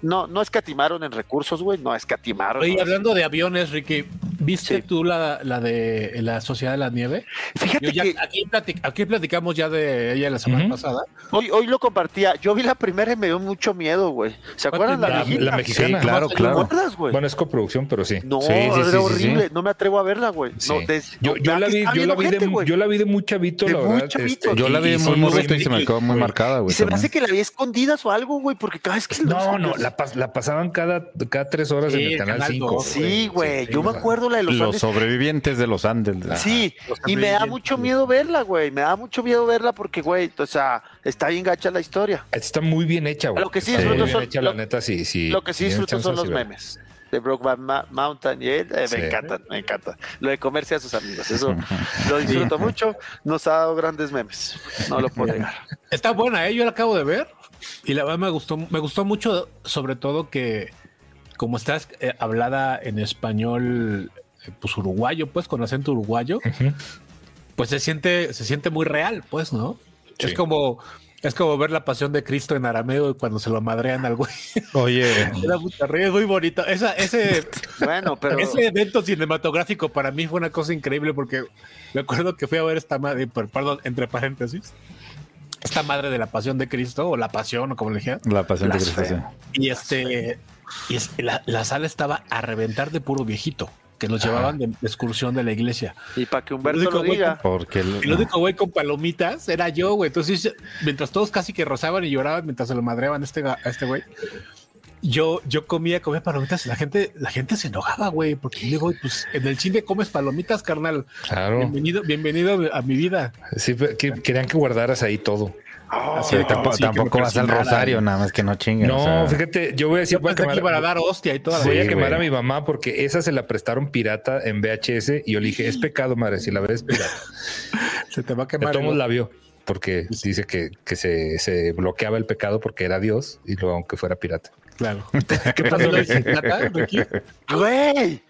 No, no escatimaron en recursos, güey, no escatimaron. Oye, hablando de aviones, Ricky, ¿viste Sí. tú la, la de la Sociedad de la Nieve? Fíjate ya- que aquí, platic- aquí platicamos ya de ella la semana Ujú. pasada. hoy, hoy lo compartía. Yo vi la primera y me dio mucho miedo, güey. ¿Se acuerdan la, La- la mexicana. Sí, claro, ¿Te claro. acuerdas, güey? Bueno, es coproducción, pero sí. no, Sí, sí, era horrible. sí. No me atrevo a verla, güey. Sí. No, des- yo, yo la vi, yo la vi, ojete, de, yo la vi de muy chavito, De la verdad. chavito. este, Yo la vi de muy morrito y se me quedó muy marcada, güey. se me hace que la vi escondidas o algo, güey, porque cada vez que No, no, la, pas- la pasaban cada, tres horas en el canal Canal 5. dos, Sí, güey. Yo me acuerdo la de los, Los Andes. sobrevivientes de los Andes. Sí, Los y me da mucho miedo verla, güey. Me da mucho miedo verla porque, güey, o sea, está bien gacha la historia. Está muy bien hecha, güey. Lo que sí disfruto son- hecha, lo- la neta, sí, sí. Lo que sí tienen disfruto son chance, los sí, memes. De Brokeback Mountain y él, eh, Sí. me encantan, me encanta. Lo de comerse a sus amigos, eso lo disfruto mucho. Nos ha dado grandes memes, no lo puedo negar. Está buena, ¿eh? Yo la acabo de ver y la verdad me gustó, me gustó mucho, sobre todo que como está eh, hablada en español, pues uruguayo, pues con acento uruguayo, pues se siente, se siente muy real, pues, ¿no? Sí. Es como, es como ver la pasión de Cristo en arameo cuando se lo madrean al güey. Oye, Era puta es muy bonito. Esa, ese, Bueno, pero ese evento cinematográfico para mí fue una cosa increíble porque me acuerdo que fui a ver esta madre, per- perdón, entre paréntesis, esta madre de la pasión de Cristo o la pasión o como le dijeran. la pasión de Cristo. sí. Y este, y la, la sala estaba a reventar de puro viejito que los llevaban de, de excursión de la iglesia. y para que Humberto Lo diga, Porque el- El único güey con palomitas era yo, güey. Entonces, mientras todos casi que rozaban y lloraban mientras se lo madreaban a este, a este güey, yo, yo comía, comía palomitas y la gente, la gente se enojaba, güey, porque digo, pues en el cine comes palomitas, carnal. Claro. Bienvenido, bienvenido a mi vida. Sí, pero que- querían que guardaras ahí todo. Que- tampoco, sí, tampoco vas al rosario, nada más que no chinguen. No, o sea, fíjate, yo voy a decir, Yo voy a quemar, iban a dar hostia y toda la voy a quemar güey. a mi mamá porque esa se la prestaron pirata en VHS y yo le dije, es pecado, madre, si la ves pirata. Se te va a quemar. modos el- la vio porque dice que, que se, se bloqueaba el pecado porque era Dios y luego aunque fuera pirata. Claro. ¿Qué pasó? ¿Lo dice plata, Ricky? güey,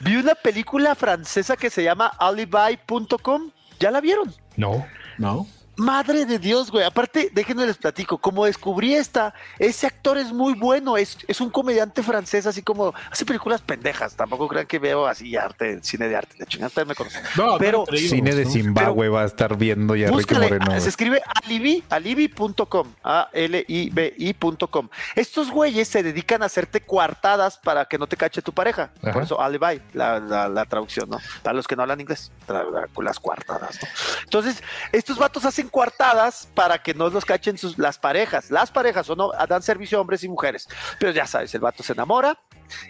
vi una película francesa que se llama Alibi.com. ¿Ya la vieron? No. No. Madre de Dios, güey. Aparte, déjenme les platico. Como descubrí esta, ese actor es muy bueno. Es, es un comediante francés, así como hace películas pendejas. Tampoco crean que veo así arte, cine de arte. De chingada, ustedes me conocen. No, Pero- no Cine de ¿no? Zimbabue va a estar viendo ya Ricky Búscale, Moreno. se güey. escribe alibi, alibi.com, A-L-I-B-I.com. Estos güeyes se dedican a hacerte coartadas para que no te cache tu pareja. Ajá. Por eso, alibi, la, la- la traducción, ¿no? Para los que no hablan inglés, tra- la- las coartadas, ¿no? Entonces, estos vatos hacen coartadas para que no los cachen sus, las parejas. Las parejas o no dan servicio a hombres y mujeres. Pero ya sabes, el vato se enamora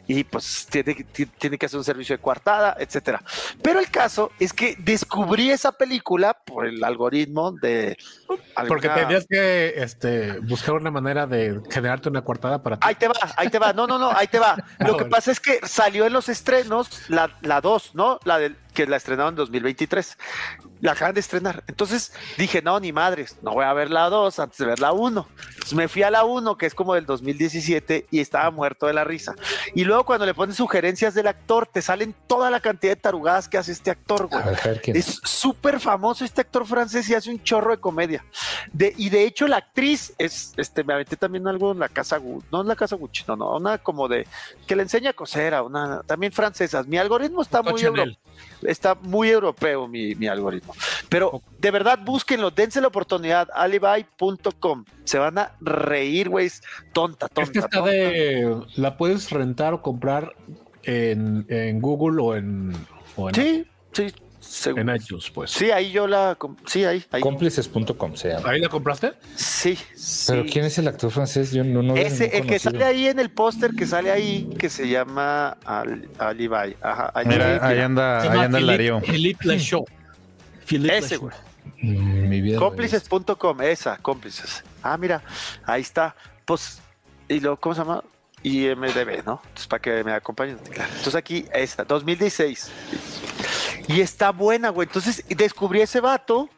y pues tiene, tiene que hacer un servicio de coartada, etcétera. Pero el caso es que descubrí esa película por el algoritmo de Porque tenías que este, buscar una manera de generarte una coartada para ti. Ahí te va, ahí te va. No, no, no, ahí te va. Lo que pasa es que salió en los estrenos la, la 2, ¿no? La del que la estrenaron en 2023. La acaban de estrenar. Entonces dije, no, ni madres, no voy a ver la 2 antes de ver la 1. Entonces me fui a la 1, que es como del 2017, y estaba muerto de la risa. Y luego cuando le pones sugerencias del actor, te salen toda la cantidad de tarugadas que hace este actor, güey. A ver, a ver quién. Es súper famoso este actor francés y hace un chorro de comedia. De, y de hecho la actriz es, este, me aventé también algo en la casa Gucci, no en la casa Gucci, no, no, una como de, que le enseña a coser a una, también francesas. Mi algoritmo está Coco muy, Chanel. Está muy europeo mi, mi algoritmo. Pero de verdad búsquenlo, dense la oportunidad, alibi.com. Se van a reír, güey, es tonta, tonta. Esta está tonta. de. La puedes rentar o comprar en, en Google o en, o en, Sí, sí, según- en iTunes, pues. sí, ahí yo la, sí, ahí, ahí. Cómplices.com se llama. ¿Ahí la compraste? Sí, Pero. ¿quién es el actor francés? Yo no, no Ese, el que sale ahí en el póster que sale ahí, que se llama Al, Alibi. Ajá, ahí, Mira, ahí anda, ahí anda el Darío. Philippe Lachaud. Philippe Ese, güey. Mm. Cómplices.com, esa, cómplices. Ah, mira, ahí está. Pues, y luego, ¿cómo se llama? IMDB, ¿no? Entonces, para que me acompañen. Claro. Entonces aquí, esta, 2016. Y está buena, güey. Entonces descubrí ese vato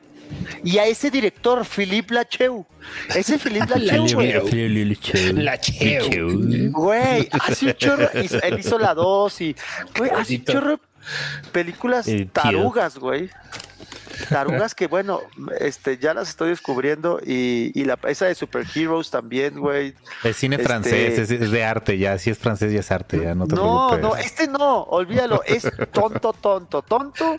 y a ese director, Philippe Lacheu. Ese Philippe Lacheu, güey. Lacheu. Güey, hace un chorro. Él hizo la 2 y. Güey, hace un chorro. Películas tarugas, güey. Tarugas que, bueno, este, ya las estoy descubriendo. Y, y la, esa de Super Heroes también, güey. Es cine Este- francés, es, es de arte, ya. Si es francés, ya es arte, ya no te No, preocupes. no, este no, olvídalo. Es tonto, tonto, tonto.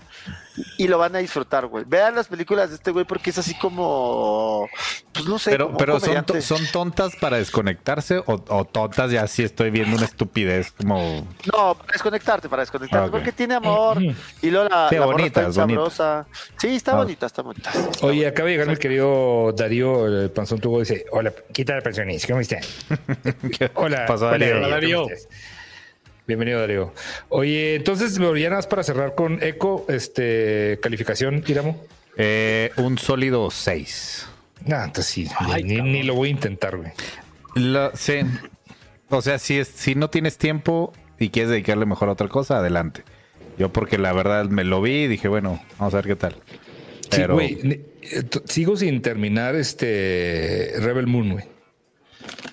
Y lo van a disfrutar, güey. Vean las películas de este güey porque es así como. Pues no sé. Pero, como pero son, son tontas para desconectarse o, o tontas ya si estoy viendo una estupidez como... No, para desconectarte, para desconectarte, porque tiene amor. Y luego la, Sí, la está bonitas. sabrosa. Sí, está Ah. bonita, está bonita. Oye, acaba de llegar mi querido Darío, el panzón tubo, dice, hola, quita la pensionista, ¿cómo están? Hola, pasó, hola, Darío? ¿cómo Darío. estás? Bienvenido, Darío. Oye, entonces, ya nada más para cerrar con Eco, este, calificación, Iramo. Eh, un sólido 6. No, entonces sí, Ay, ni, lo voy a intentar, güey. sí. O sea, si, es, si no tienes tiempo y quieres dedicarle mejor a otra cosa, adelante. Yo porque la verdad me lo vi y dije, bueno, vamos a ver qué tal. Sí, Pero güey, eh, sigo sin terminar este Rebel Moon, güey.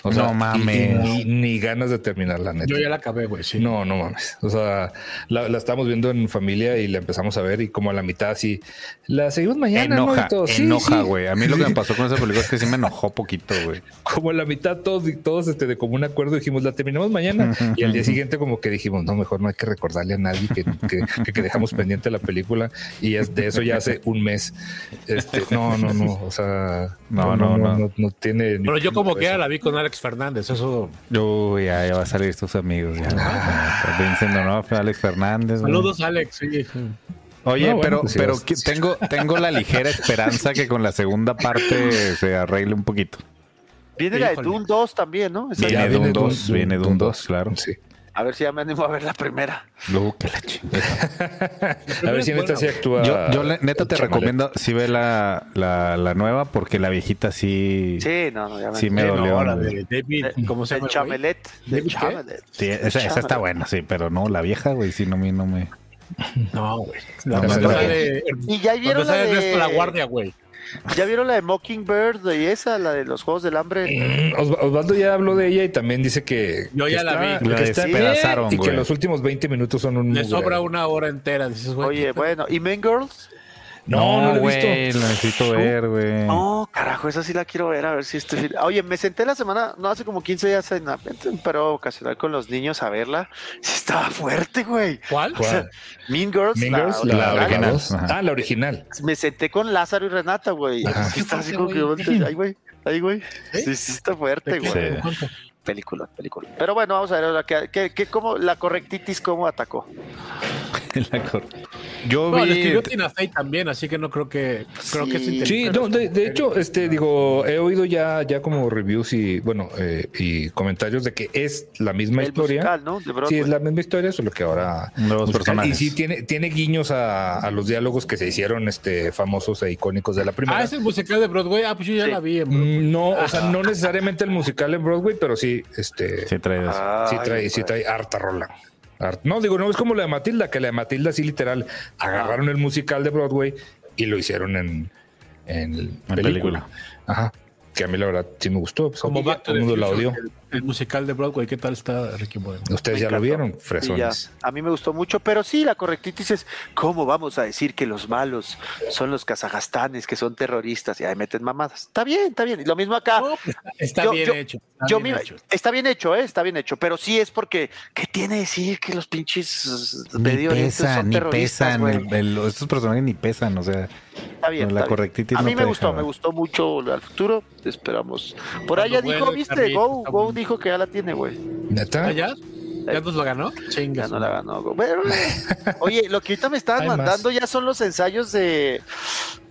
No mames. Ni, ni ganas de terminar, la neta. Yo ya la acabé, güey, sí. No, no mames. O sea, la, la estamos viendo en familia y la empezamos a ver y como a la mitad así, la seguimos mañana, ¿no? enoja, Y todo. Sí, enoja, sí. güey. A mí lo que Sí. me pasó con esa película es que sí me enojó poquito, güey. Como a la mitad todos, todos este, de común acuerdo dijimos, la terminamos mañana. y al día siguiente como que dijimos, no, mejor no hay que recordarle a nadie que, que, que- que dejamos pendiente la película. Y es de eso ya hace un mes. Este, no, no, no. O sea, No, no, no. no, tiene... ni Pero yo como que eso. la vi con Alex Fernández, eso. Uy, ya, ya va a salir tus amigos. Ya, Estás diciendo, no, Alex Fernández. Saludos, Alex. Sí. Oye, No, bueno, pero, pues sí, pero tengo, tengo la ligera esperanza que con la segunda parte se arregle un poquito. Viene la de. Doom 2 también, ¿no? Esa- Viene Ya Doom viene 2, viene Doom 2, claro. Sí. A ver si ya me animo a ver la primera. Luego que la chingada. A ver si neta sí actúa. Yo, yo le- neta te Chamalet. recomiendo si ve la, la, la nueva porque la viejita sí, Sí, no, no, ya me sí me no, dolió. güey. de David, chamelet. Sí, esa, esa está buena, sí, pero no, la vieja, güey, sí, no, me- no me... No, güey. No, no, no. Y ya vieron la de La Guardia, güey. Ya vieron la de Mockingbird y esa, la de los Juegos del Hambre. Mm, Os- Osvaldo ya habló de ella y también dice que. Yo que ya la vi. La que está bien que los últimos 20 minutos son un. Le sobra una hora entera. Dices, Oye, bueno, ¿y Men Girls? No, no, lo he visto. la necesito ver, güey. No, carajo, esa sí la quiero ver, a ver si fin- Oye, me senté la semana, no hace como 15 días en un paro ocasional con los niños a verla. Sí estaba fuerte, güey. ¿Cuál? O sea, mean Girls, Mean la, Girls, la- la, la- original. Ah, la original. Me senté con Lázaro y Renata, güey. Sí está así como que ay, güey. Ay, güey. Sí, sí está fuerte, güey. Sí. Película, película. Pero bueno, vamos a ver ahora que, que, que cómo, la correctitis cómo atacó. La cor- Yo No, vi... Tina también, así que no creo que. Creo que es Sí. Sí, inteligente. no, de, de hecho, este, digo, he oído ya, ya como reviews y, bueno, eh, y comentarios de que es la misma El historia. musical, ¿no? De Sí, es la misma historia, solo que ahora Nuevos musical. personajes. Y sí tiene, tiene guiños a, a los diálogos que se hicieron este famosos e icónicos de la primera. Ah, es el musical de Broadway. Ah, pues yo ya Sí. la vi en Broadway. Mm, No, o sea, no necesariamente el musical en Broadway, pero sí, este, Sí, trae sí Ay, trae, sí trae harta rola. No, digo, no es como la de Matilda, que la de Matilda sí literal agarraron el musical de Broadway y lo hicieron en, en película. película. Ajá. Que a mí la verdad sí me gustó. Pues, Como todo el mundo la odió. El, musical de Broadway, ¿qué tal está Ricky Moreno? Ustedes Me ya lo vieron, Sí, ya. fresones. A mí me gustó mucho, pero sí, la correctitis es, ¿cómo vamos a decir que los malos son los kazajstanes, que son terroristas? Y ahí meten mamadas. Está bien, está bien. Y lo mismo acá. No, pues, está Yo- bien yo- hecho. está Yo bien me- hecho. está bien hecho, ¿eh? está bien hecho, pero sí es porque, ¿qué tiene decir que los pinches Ni pesan, son ni terroristas, pesan. güey? el- el- estos personajes ni pesan, o sea... Está bien. la está bien. correctitis A mí te me deja, gustó, me gustó mucho al futuro. Esperamos. Por ahí ya Cuando dijo, viste, Carlitos, Go, Go. Dijo que ya la tiene, güey. ¿Neta? ¿Ah, ya? ¿Ya nos lo ganó? Ya Chingas. no la ganó. Bueno, oye, lo que ahorita me estaban más. mandando ya son los ensayos de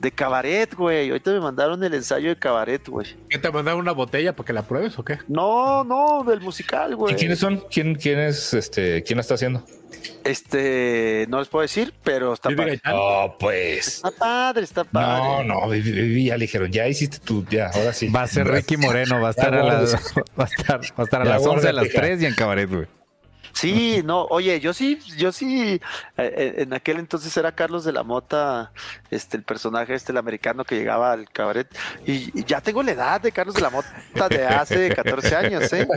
de cabaret, güey. Ahorita me mandaron el ensayo de cabaret, güey. ¿Qué te mandaron una botella para que la pruebes o qué? No, no, del musical, güey. ¿Y quiénes son? ¿Quién, quién es este? ¿Quién la está haciendo? Este, no les puedo decir, pero está Vivi padre. Gaitán. Oh, pues. Está padre, está padre. No, no, Vivi, Vivi, ya le dijeron, ya hiciste tu, ya, ahora sí. Va a ser Ricky Moreno, va a estar a las, va a estar, va a estar a Ya, las 11, a las guárdate, hija. 3 y en cabaret, güey. Sí, no, oye, yo sí, yo sí, eh, eh, en aquel entonces era Carlos de la Mota, este, el personaje este, el americano que llegaba al cabaret, y, y ya tengo la edad de Carlos de la Mota de hace 14 años, ¿eh?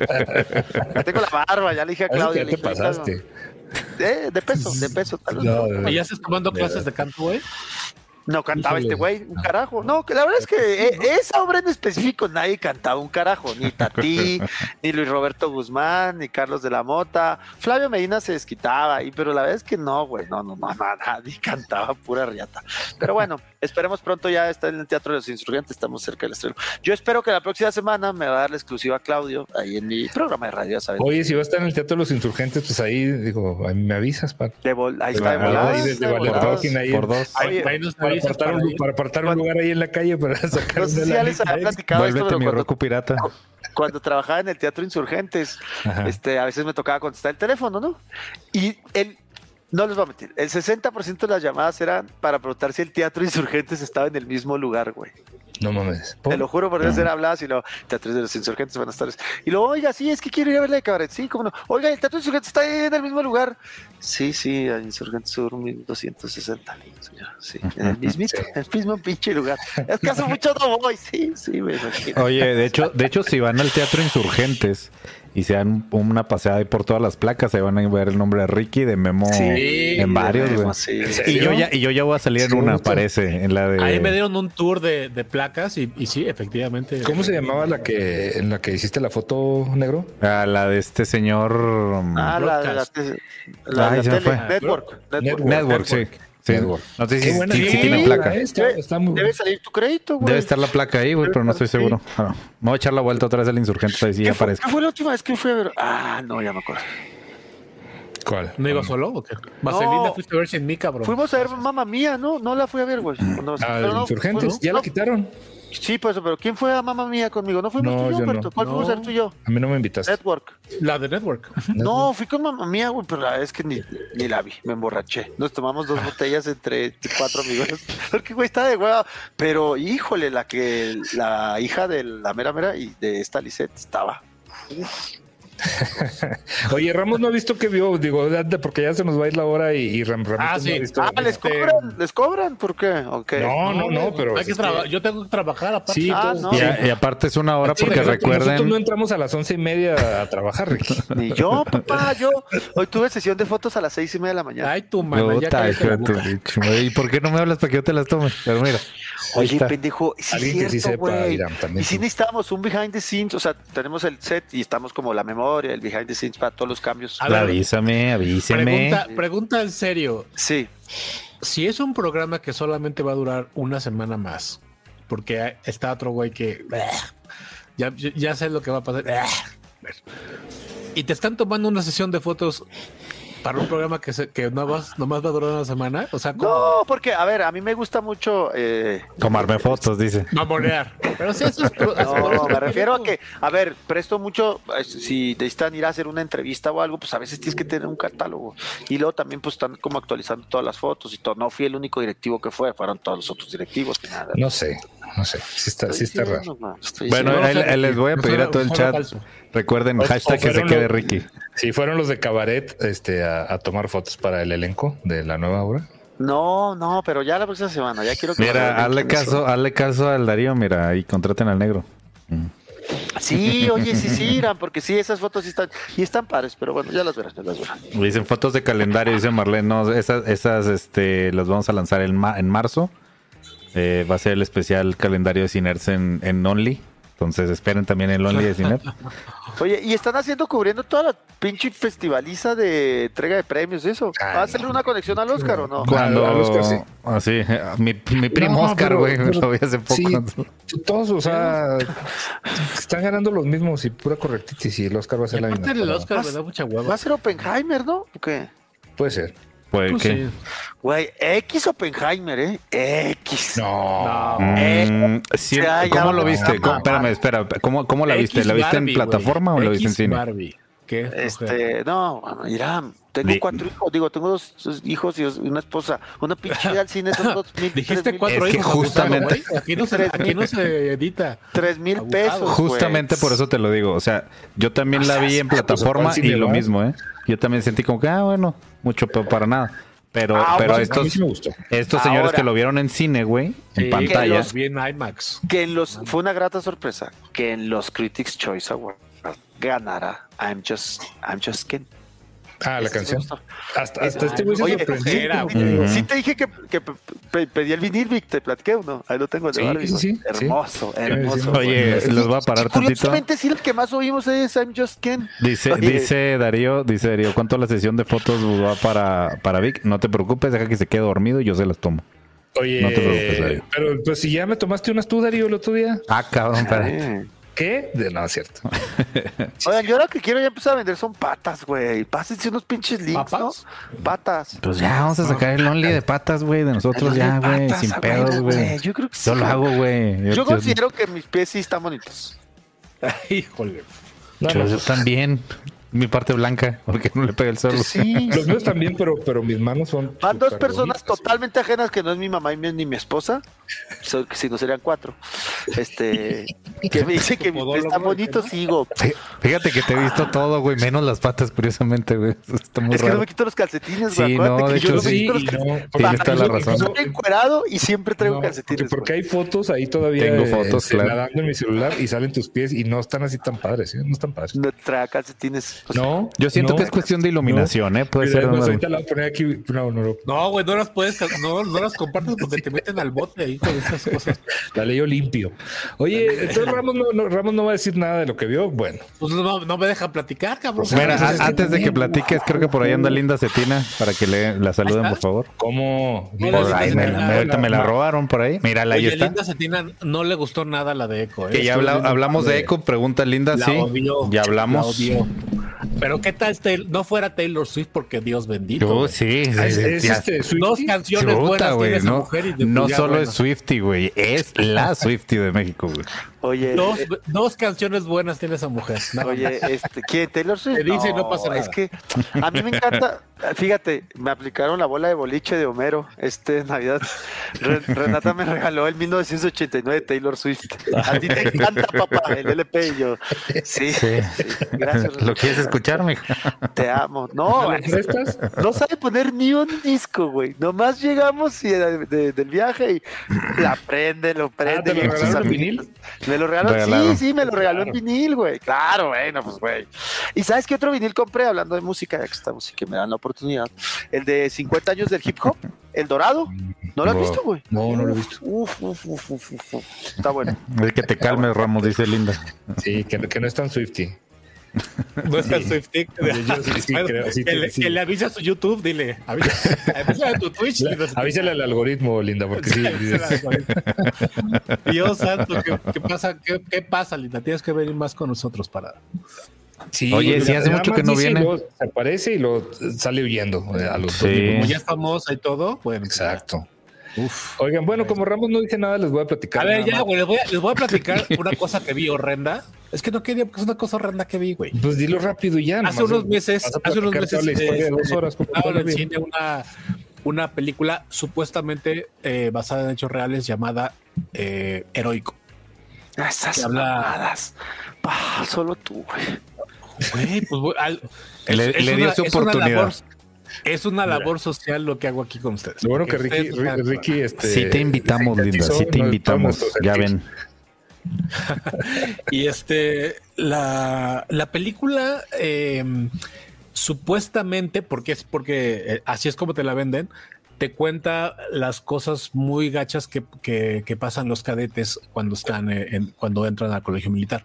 Ya tengo la barba, ya le dije a Claudia, ya le te dije, "Ahorita no". pasaste. Eh, de peso, de peso, tal vez. No, no. ¿Y ya estás tomando clases de canto, güey? No cantaba Híjole. este güey, un carajo. No, que la verdad es que eh, esa obra en específico nadie cantaba un carajo. Ni Tati, ni Luis Roberto Guzmán, ni Carlos de la Mota. Flavio Medina se desquitaba ahí, pero la verdad es que no, güey. No, no, no, nadie cantaba pura riata. Pero bueno, esperemos pronto ya estar en el Teatro de los Insurgentes. Estamos cerca del estreno. Yo espero que la próxima semana me va a dar la exclusiva Claudio ahí en mi programa de radio, ya ¿saben? Oye, si va a estar en el Teatro de los Insurgentes, pues ahí, digo, ahí me avisas, para. Ahí está de Ahí voladas, desde de voladas. Valerroquín, ahí. Por dos. Ahí, Oye, ahí nos Para avisas apartar, un, ir. para apartar un lugar ahí en la calle para sacar No sé si ya les lanita había extra. platicado esto, Vuélvete pero mi cuando Roku pirata. cuando trabajaba en el Teatro Insurgentes, Ajá. este, a veces me tocaba contestar el teléfono, ¿no? Y el, no les voy a mentir, el 60% de las llamadas eran para preguntar si el Teatro Insurgentes estaba en el mismo lugar, güey. No mames. Te lo juro, por Dios, era habladas y lo, Teatro de los Insurgentes, buenas tardes. Y luego, oiga, sí, es que quiero ir a ver la de Cabaret. Sí, cómo no. Oiga, el Teatro Insurgentes está ahí en el mismo lugar. Sí, sí, Insurgentes Sur 1260. señor, Sí, en el mismito, en el mismo pinche lugar. Es que hace mucho no voy. Sí, sí, me imagino. Oye, de hecho, de hecho, si van al Teatro Insurgentes y se dan una paseada ahí por todas las placas, ahí van a ver el nombre de Ricky, de Memo, Sí, en varios, Memo, güey. sí. ¿En Y yo ya, y yo ya voy a salir en una, parece, en la de. Ahí me dieron un tour de, de placas y, y sí, efectivamente. ¿Cómo se llamaba la que en la que hiciste la foto negro? a la de este señor. um, Ah, la de la, la, Ay, la se tele, network. Network, sí. Sí. No sé si, si- si tiene ¿eh? placa. Está, está muy Debe salir tu crédito, güey. Debe estar la placa ahí, güey, pero no estoy seguro. Ah, no. Me voy a echar la vuelta otra vez al Insurgentes, ahí sí ¿Qué ya fue, aparece. qué fue la última vez que fui a ver? Ah, no, ya me acuerdo. ¿Cuál? ¿No iba solo o qué? Vaselina fuiste a ver sin mí, cabrón. Fuimos a ver Mamma Mía, ¿no? No la fui a ver, güey. No, Ah, no, Insurgentes, fue- ya no, la quitaron. Sí, pues, pero ¿quién fue a Mamma Mía conmigo? ¿No fuimos No, tú y yo, no. Humberto? ¿Cuál fuimos a ver tú y yo? A mí no me invitaste. Network. La de Network. No, fui con Mamma Mía, güey, pero la verdad es que ni, ni la vi, me emborraché. Nos tomamos dos botellas entre cuatro amigos. Porque, güey, está de hueva. Pero, híjole, la que, la hija de la mera mera y de esta Lisette estaba. Oye, Ramos no ha visto que vio, digo, date, porque ya se nos va a ir la hora y, y Ram Ah, no sí. ha visto, Ah, ¿les este, cobran? ¿Les cobran? ¿Por qué? No, no, no, pero. Hay que es que- traba- Yo tengo que trabajar aparte. Sí, Ah, no. Y, sí. a- y aparte es una hora Sí, porque pero Nosotros no recuerden. entramos a las once y media a trabajar, Ricky. Ni yo, papá, yo hoy tuve sesión de fotos a las seis y media de la mañana. Ay, tu mamá, ya tu bicho. ¿Y por qué no me hablas para que yo te las tome? Pero mira. Oye, pendejo, sí Alguien que sí cierto, sepa. Irán, también Y sí necesitamos un behind the scenes, o sea, tenemos el set y estamos como la memoria, el behind the scenes para todos los cambios. A ver, avísame, avíseme. Pregunta, pregunta en serio. Sí. Si es un programa que solamente va a durar una semana más, porque está otro güey que ya, ya sé lo que va a pasar. Y te están tomando una sesión de fotos para un programa que, se, que nomás, nomás va a durar una semana. O sea, ¿cómo? No, porque, a ver, a mí me gusta mucho. Eh, Tomarme fotos, dice. Mamonear. Pero sí, eso es. no, me refiero a que, a ver, presto mucho, eh, si necesitan ir a hacer una entrevista o algo, pues a veces tienes que tener un catálogo. Y luego también pues están como actualizando todas las fotos y todo. No fui el único directivo que fue, fueron todos los otros directivos. nada. No sé, no sé. Sí está, sí está raro. Bueno, diciendo. ahí, ahí les voy a pedir a todo el chat. Recuerden, hashtag que se quede Ricky. Sí, fueron los de Cabaret este, a, a tomar fotos para el elenco de la nueva obra. No, no, pero ya la próxima semana, ya quiero que Mira, hazle caso, hazle caso al Darío, mira, y contraten al negro. Sí, oye, sí, sí, Irán, porque sí, esas fotos sí están, y están pares, pero bueno, ya las verás, ya las verás. Dicen fotos de calendario, dice Marlene. No, esas, esas este, las vamos a lanzar en, ma- en marzo. Eh, va a ser el especial calendario de Cinerts en, en Only. Entonces esperen también el Only de Cinerts. Oye, y están haciendo, cubriendo toda la pinche festivaliza de entrega de premios, eso. ¿Va a hacerle una conexión al Oscar o no? Cuando. al Oscar, sí. Así, mi, mi primo No, Oscar, güey, lo vi hace poco. Sí, todos, o sea, están ganando los mismos y pura correctitis y el Oscar va a ser la Aparte misma. el Oscar me da mucha Va hueva. a ser Oppenheimer, ¿no? ¿O qué? Puede ser. Pues, Pues ¿qué? sí. Güey, X Oppenheimer, ¿eh? X. No. Mm, sí, ¿Cómo lo viste? ¿Cómo- espérame, espera. ¿Cómo, cómo la viste? X ¿La viste en Barbie, plataforma güey. o la viste en cine? Barbie. ¿Qué? Este, no, mira, tengo cuatro hijos, digo, tengo dos, dos hijos y una esposa. Una pinche al cine son dos mil, Dijiste tres mil- cuatro Es que hijos. justamente- abusado. Aquí no se, aquí no se edita. tres mil pesos. Justamente por eso te lo digo. O sea, yo también la vi en plataforma pues, ¿cuál y lo mismo, ¿eh? Yo también sentí como que, ah, bueno, mucho pero para nada. Pero, Ah, pero bueno, estos, sí estos señores Ahora. que lo vieron en cine, güey, en Sí, pantalla. los vi en IMAX. Que en los, fue una grata sorpresa que en los Critics Choice Awards ganara I'm Just, I'm Just Ken. Ah, la canción. Hasta, hasta este güey se sorprendió. Sí te dije que, que pe- pe- pedí el vinil, Vic, te platiqué uno. Ahí lo tengo Sí, sí, sí. Hermoso, Sí, hermoso. Oye, los voy a parar tantito. Curiosamente, sí, el que más oímos es I'm Just Ken. Dice, Oye, dice Darío, dice Darío, ¿cuánto la sesión de fotos va para, para Vic? No te preocupes, deja que se quede dormido y yo se las tomo. Oye, No te preocupes, Darío. pero pues si ya me tomaste unas tú, Darío, el otro día. Ah, cabrón, espérate. ¿Qué? De, no, es cierto. Oigan, yo lo que quiero ya empezar a vender son patas, güey. Pásense unos pinches links, ¿Papas? ¿no? Patas. Pues ya, vamos a sacar el Only de patas, güey, de nosotros ya, güey, sin pedos, güey. Yo creo que sí. Yo lo hago, güey. Yo, yo- considero que mis pies sí están bonitos. Híjole. No, yo- no, yo también. Mi parte blanca, porque no le pega el sol. Sí. Los míos también, pero, pero mis manos son. Van dos personas bonitas. totalmente ajenas que no es mi mamá y mi- ni mi esposa, so- si no serían cuatro. Este, que me dicen que bonitos, ¿qué sigo. Fí- Fíjate que te he visto todo, güey, menos las patas, curiosamente, güey. Está muy Es que no me quito los calcetines, Sí, güey. Acuérdate no, que de yo hecho, no me sí, quito los no, calcetines. toda la razón. Estoy encuerado y siempre traigo No, calcetines. porque, hay fotos ahí todavía Tengo eh, fotos, este, claro. nadando en mi celular y salen tus pies y no están así tan padres, ¿eh? no están padres. No trae calcetines. O sea, No, Yo siento no, que es cuestión de iluminación, ¿eh? Puede Mira, ser es más, una- ahorita la voy a poner aquí. No, no, no. No, güey, no las puedes, no, no las compartes porque te meten al bote ahí con esas cosas. La leyó limpio. Oye, entonces Ramos no, no- Ramos no va a decir nada de lo que vio. Bueno, Pues no, no me dejan platicar, cabrón. Mira, Pues es a- que antes de que platiques, creo que por ahí anda Linda Cetina para que le, la saluden, por favor. ¿cómo? Por ahí, me, me- ahorita me la robaron por ahí. Mírala, ahí está. Linda Cetina no le gustó nada la de Eco. ¿eh? Que ya habla- hablamos de Echo, pregunta Linda, La sí. Ya la hablamos. Pero qué tal Taylor- no fuera Taylor Swift porque Dios bendito. Yo güey. sí, Ah, es- sí, es ya- este? Dos canciones Chuta, buenas tiene esa no, mujer y de- no ya, solo bueno. es Swifty, güey, es la Swifty de México, güey. Oye, Dos, eh, dos canciones buenas tiene esa mujer. nada Oye, más. este, ¿quién? Taylor Swift. Te dice y no pasa nada. Es que a mí me encanta, fíjate, me aplicaron la bola de boliche de Homero este Navidad. Re- Renata me regaló el 1989 de Taylor Swift. A ti te encanta, papá, el LP y yo. Sí, sí, gracias. ¿Lo quieres escuchar, Te amo. No, no sabe poner ni un disco, güey. Nomás llegamos y de- de- del viaje y la prende, lo prende. Ah, ¿te lo regalaron en amiguitos- Me lo regaló, Regalaron. sí, sí, me lo regaló en vinil, güey. Claro, bueno, pues, güey. ¿Y sabes qué otro vinil compré hablando de música? Ya que estamos y que me dan la oportunidad. El de 50 años del hip hop, El Dorado. ¿No lo has visto, güey? No, no lo he visto. Uf, uf, uf, uf, uf, uf. Está bueno. Es que te calmes, Ramos, dice Linda. Sí, que, que no es tan Swifty. No es el Swiftie. Yo sí, sí Bueno, creo, sí, que, le, sí. que le avise a su YouTube, dile. Avisa, avisa a tu Twitch. y nos- Avísale al algoritmo, Linda, porque sí. dices- Dios santo, ¿qué, qué pasa? ¿Qué, qué pasa, Linda? Tienes que venir más con nosotros para. sí, Oye, sí, mira, hace mucho que no viene. luego Se aparece y lo sale huyendo eh, a los Sí. dos Como ya es famosa y todo, bueno. Exacto. Uf. Oigan, bueno, como Ramos no dice nada, les voy a platicar. A ver, ya, güey, les voy, a, les voy a platicar una cosa que vi horrenda. Es que no quería, porque es una cosa horrenda que vi, güey. Pues dilo rápido y ya. Hace nomás unos meses, hace unos meses, la historia de este, dos horas. en cine una, una película supuestamente eh, basada en hechos reales llamada eh, Heroico. Esas Que habla- mamadas. Pa, solo tú, güey. Güey, pues, güey, al- Le- le dio su es una oportunidad. labor- es una labor social lo que hago aquí con ustedes. Lo bueno que Ricky, ustedes- Ricky, este. Sí te invitamos, Linda, sí te invitamos. Ya ven. Y este, la, la película, eh, supuestamente, porque es porque eh, así es como te la venden, te cuenta las cosas muy gachas que, que- que pasan los cadetes cuando están eh, en- cuando entran al colegio militar.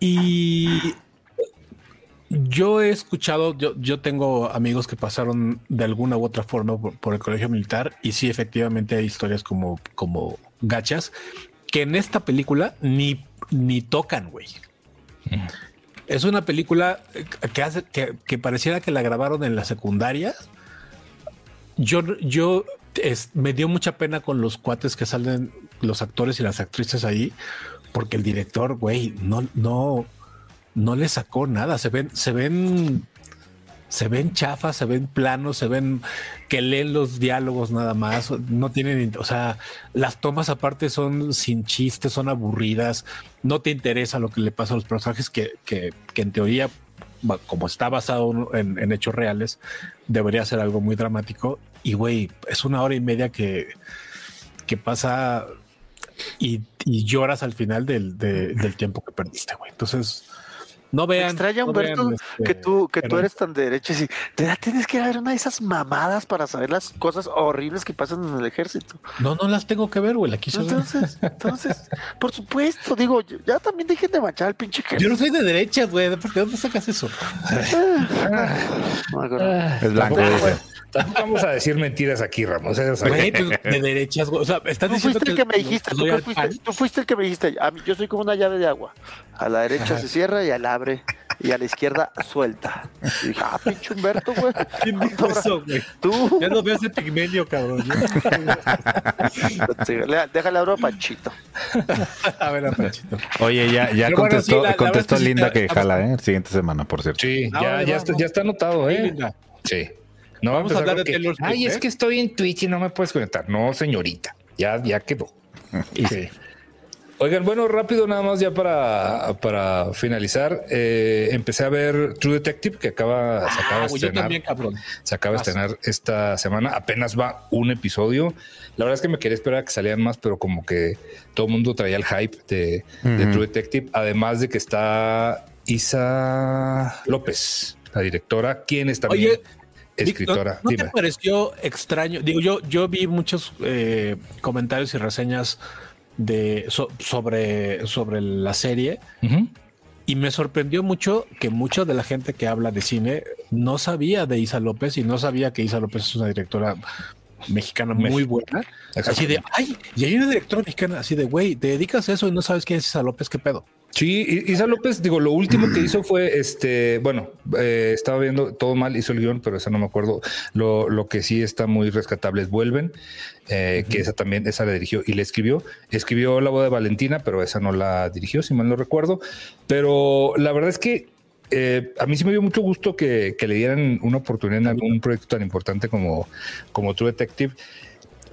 Y yo he escuchado, yo, yo tengo amigos que pasaron de alguna u otra forma por, por el colegio militar y sí, efectivamente hay historias como, como gachas que en esta película ni, ni tocan, güey. es una película que hace que, que pareciera que la grabaron en la secundaria. Yo, yo me dio mucha pena con los cuates que salen, los actores y las actrices ahí, porque el director, güey, no, no, no le sacó nada. Se ven, se ven, se ven chafas, se ven planos, se ven que leen los diálogos nada más. No tienen, o sea, las tomas aparte son sin chistes, son aburridas. No te interesa lo que le pasa a los personajes que, que, que en teoría como está basado en, hechos reales, debería ser algo muy dramático. Y güey, es una hora y media que, que pasa y, lloras al final del, del tiempo que perdiste, güey. Entonces, no vean. extraña, Humberto, que este, tú, que tú eres tan derecho y te da, tienes que ver una de esas mamadas para saber las cosas horribles que pasan en el ejército. No, no las tengo que ver, güey. Aquí entonces, entonces, por supuesto, digo, ya también dejen de manchar al pinche ejército. Yo no soy de derecha, güey. ¿De dónde sacas eso? es blanco. Vamos a decir mentiras aquí, Ramos. de derechas, güey. O sea, estás tú fuiste el que me dijiste, tú, fuiste, tú fuiste el que me dijiste, yo soy como una llave de agua. A la derecha se cierra y al abre y a la izquierda suelta. Y dije, ah, pinche Humberto, güey. ¿Quién dijo eso, güey? Tú. Ya no veo ese pigmenio, cabrón. déjale abro a Panchito. a ver, a Panchito. Oye, ya, ya contestó, contestó Linda que jala, ¿eh? Siguiente semana, por cierto. Sí, ya, ya, está, ya está anotado, ¿eh? Sí. No vamos a hablar de Taylor Ay, es ¿eh? que estoy en Twitch y no me puedes conectar. No, señorita. Ya, ya quedó. Sí. Oigan, bueno, rápido nada más ya para, para finalizar. Eh, empecé a ver True Detective que acaba, se acaba de ah, estrenar. Se acaba de estrenar esta semana. Apenas va un episodio. La verdad es que me quería esperar a que salieran más, pero como que todo el mundo traía el hype de, True Detective. Además de que está Isa López, la directora, quien está también escritora. ¿No, te pareció extraño? Digo, yo, yo vi muchos eh, comentarios y reseñas de sobre, sobre la serie. Y me sorprendió mucho que mucha de la gente que habla de cine no sabía de Isa López y no sabía que Isa López es una directora mexicana muy buena. Así de, ay, y hay una directora mexicana así de, güey, te dedicas a eso y no sabes quién es Isa López, ¿qué pedo? Sí, Isa López, digo, lo último que hizo fue este, bueno, eh, estaba viendo todo mal, hizo el guion, pero eso no me acuerdo. Lo, lo que sí está muy rescatable es Vuelven, eh, que esa también, esa la dirigió y le escribió. Escribió La boda de Valentina, pero esa no la dirigió, si mal no recuerdo. Pero la verdad es que eh, a mí sí me dio mucho gusto que, que, le dieran una oportunidad en algún proyecto tan importante como, como True Detective,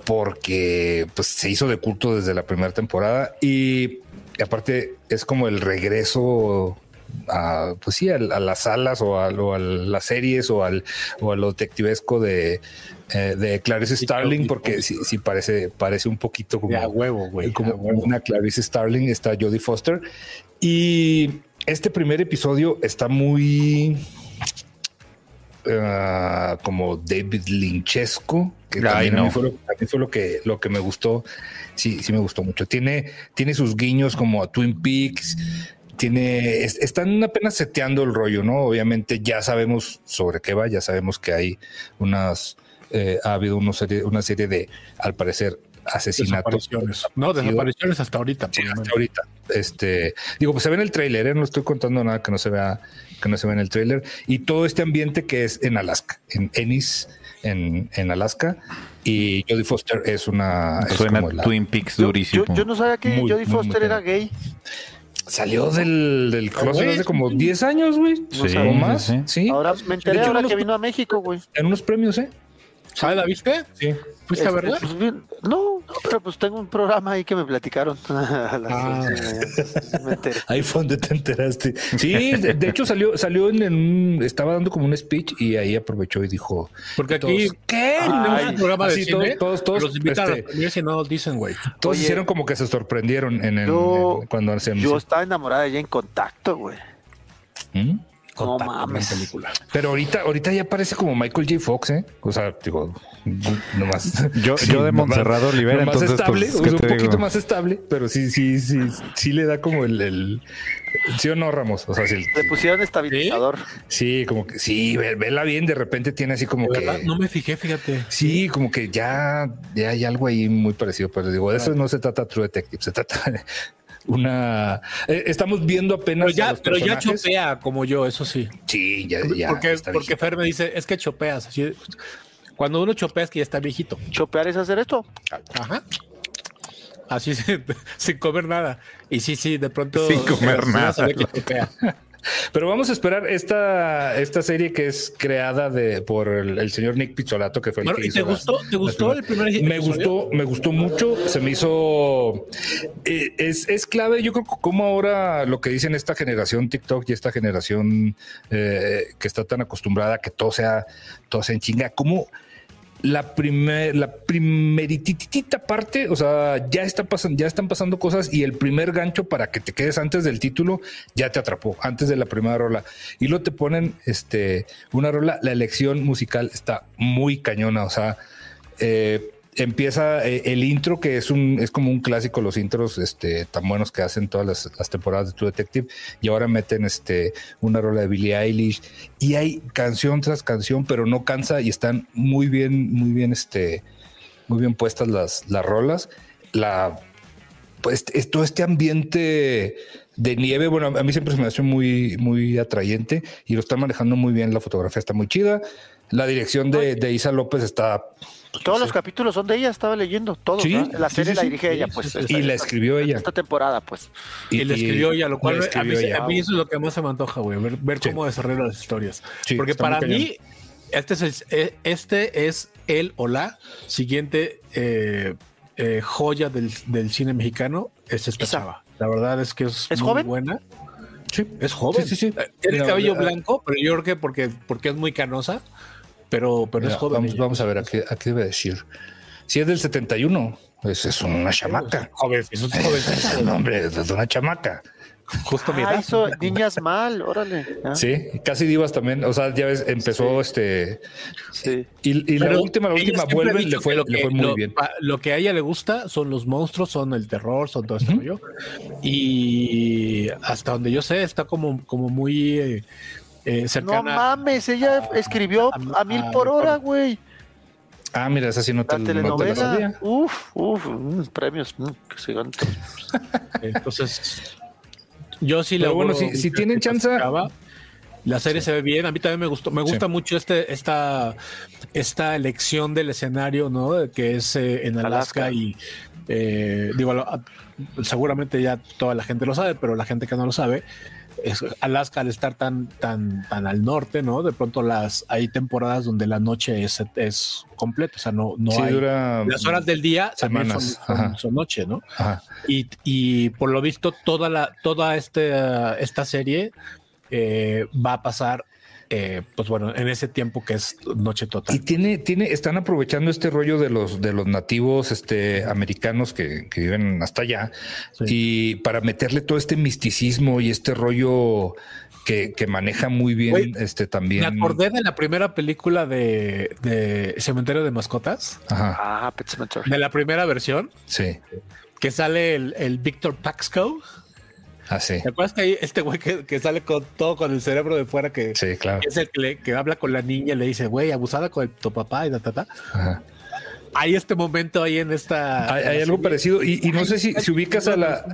porque pues, se hizo de culto desde la primera temporada y y aparte es como el regreso a, pues sí, a, las salas o a, las series o, al, o a lo detectivesco de, eh, de Clarice Starling, porque sí, sí, parece, parece un poquito como, huevo, como una Clarice Starling, está Jodie Foster. Y este primer episodio está muy ah, como David Lynchesco, que también a mí fue, lo, que, lo que me gustó sí, sí me gustó mucho. Tiene, tiene sus guiños como a Twin Peaks. Tiene, están apenas seteando el rollo, ¿no? Obviamente ya sabemos sobre qué va, ya sabemos que hay unas, eh, ha habido una serie, una serie de, al parecer, asesinatos. No, desapariciones hasta ahorita. hasta ahorita. Este, digo, pues se ve en el tráiler, ¿eh? no estoy contando nada que no se vea, que no se vea en el tráiler. Y todo este ambiente que es en Alaska, en Ennis, en, en Alaska, y Jodie Foster es una. Suena Twin Peaks durísimo. Yo, no sabía que Jodie Foster era gay. Salió del, del closet hace como 10 años, güey. Sí, o más. Sí. Ahora me enteré ahora que vino a México, güey. En unos premios, ¿eh? ¿Sabes la viste? Sí. ¿Fuiste a verla? Pues, no, no, pero pues tengo un programa ahí que me platicaron. ah. ahí fue donde te enteraste. Sí, de, hecho salió, salió en, un, estaba dando como un speech y ahí aprovechó y dijo. Porque aquí, ¿qué? Ay, un programa de cine. Todos, todos, los invitaron este, si no dicen, güey. Todos hicieron como que se sorprendieron en el, cuando hacemos. Yo estaba enamorada de ella en contacto, güey. ¿Mm? No mames. Película. Pero ahorita, ahorita ya parece como Michael J. Fox, ¿eh? O sea, digo, nomás. Yo, yo de Montserrat Olivera, entonces. Estable, pues, un poquito más estable, pero sí, sí, sí, sí le da como el, el ¿Sí o no, Ramos? O sea, si Le pusieron estabilizador. Sí, como que sí, vela bien, de repente tiene así como que. No me fijé, fíjate. Sí, como que ya, ya hay algo ahí muy parecido, pero digo, de eso no se trata True Detective, se trata una eh, estamos viendo apenas. Pero ya, pero ya chopea como yo, eso sí. Sí, ya, ya. Porque, porque Fer me dice, es que chopeas. cuando uno chopea es que ya está viejito. Chopear es hacer esto. Ajá. Así sin, comer nada. Y sí, sí, de pronto. Sin comer nada. Pero vamos a esperar esta, esta serie que es creada de, por el, señor Nick Pizzolato, que fue el que ¿y te gustó, ¿te gustó el primer Me gustó, me gustó mucho. Se me hizo. Eh, es, es, clave, yo creo, como ahora lo que dicen esta generación TikTok y esta generación eh, que está tan acostumbrada a que todo sea, todo sea en chinga, como la primer, la primerititita parte, o sea, ya está pasando, ya están pasando cosas y el primer gancho para que te quedes antes del título ya te atrapó, antes de la primera rola. Y luego te ponen este una rola, la elección musical está muy cañona, o sea, eh, empieza eh, el intro, que es un, es como un clásico, los intros este, tan buenos que hacen todas las, temporadas de True Detective, y ahora meten este, una rola de Billie Eilish, y hay canción tras canción, pero no cansa, y están muy bien, muy bien, este, muy bien puestas las, las rolas. La, pues todo este ambiente de nieve, bueno, a mí siempre se me hace muy, muy atrayente y lo están manejando muy bien, la fotografía está muy chida, la dirección de, de Isa López está todos los capítulos son de ella, estaba leyendo, todos. La serie la dirige ella, pues. y la escribió ella. Esta temporada, pues. Y, la escribió ella, lo cual a mí, eso es lo que más se me antoja, güey, ver, cómo desarrolla las historias. Porque para mí, este es, el, e, este es el o la siguiente eh, eh, joya del, cine mexicano, es esta chava. La verdad es que es, muy joven? buena. Sí, es joven. Sí, sí, Tiene cabello blanco, pero yo creo que porque, porque es muy canosa pero, pero es joven. Vamos, vamos, a ver, ¿a qué, a qué debe decir? Si es del 71, pues es una chamaca. Joven, es un joven. hombre, es una chamaca. Justo mi ah, niñas mal, órale. Sí, casi divas también. O sea, ya ves, empezó este. Sí. Y, la última, la última vuelve y le fue, le fue muy bien. Lo que a ella le gusta son los monstruos, son el terror, son todo esto. Y hasta donde yo sé, está como, como muy. Eh, eh, no mames, ella escribió a, mil por hora, güey. Ah, mira, esa sí no te, la telenovela. uf, uf, mm, premios, mm, Entonces, yo sí le bueno, si, si tienen chance. La serie se ve bien. A mí también me gustó. Me gusta mucho este, esta, esta elección del escenario, ¿no? Que es eh, en Alaska, y eh, digo, seguramente ya toda la gente lo sabe, pero la gente que no lo sabe, Alaska al estar tan, tan, tan al norte, ¿no? De pronto las hay temporadas donde la noche es, es completa, o sea, no, no hay las horas del día semanas son, noche, ¿no? Y, y, por lo visto toda la toda este, esta serie eh, va a pasar eh, pues bueno, en ese tiempo que es noche total. Y tiene, tiene, están aprovechando este rollo de los, de los nativos este, americanos que, viven hasta allá y para meterle todo este misticismo y este rollo que, maneja muy bien este también. Me acordé de la primera película de, de Cementerio de Mascotas. Ajá. Ah, de la primera versión. Sí. Que sale el, el Victor Paxco. Ah, sí. ¿Te acuerdas que hay este güey que, sale con todo con el cerebro de fuera que, sí, claro. es el que, habla con la niña y le dice, güey, abusada con tu papá y ta, ta, ta? Hay este momento ahí en esta. Hay, algo parecido. Y, no sé si, si ubicas a la,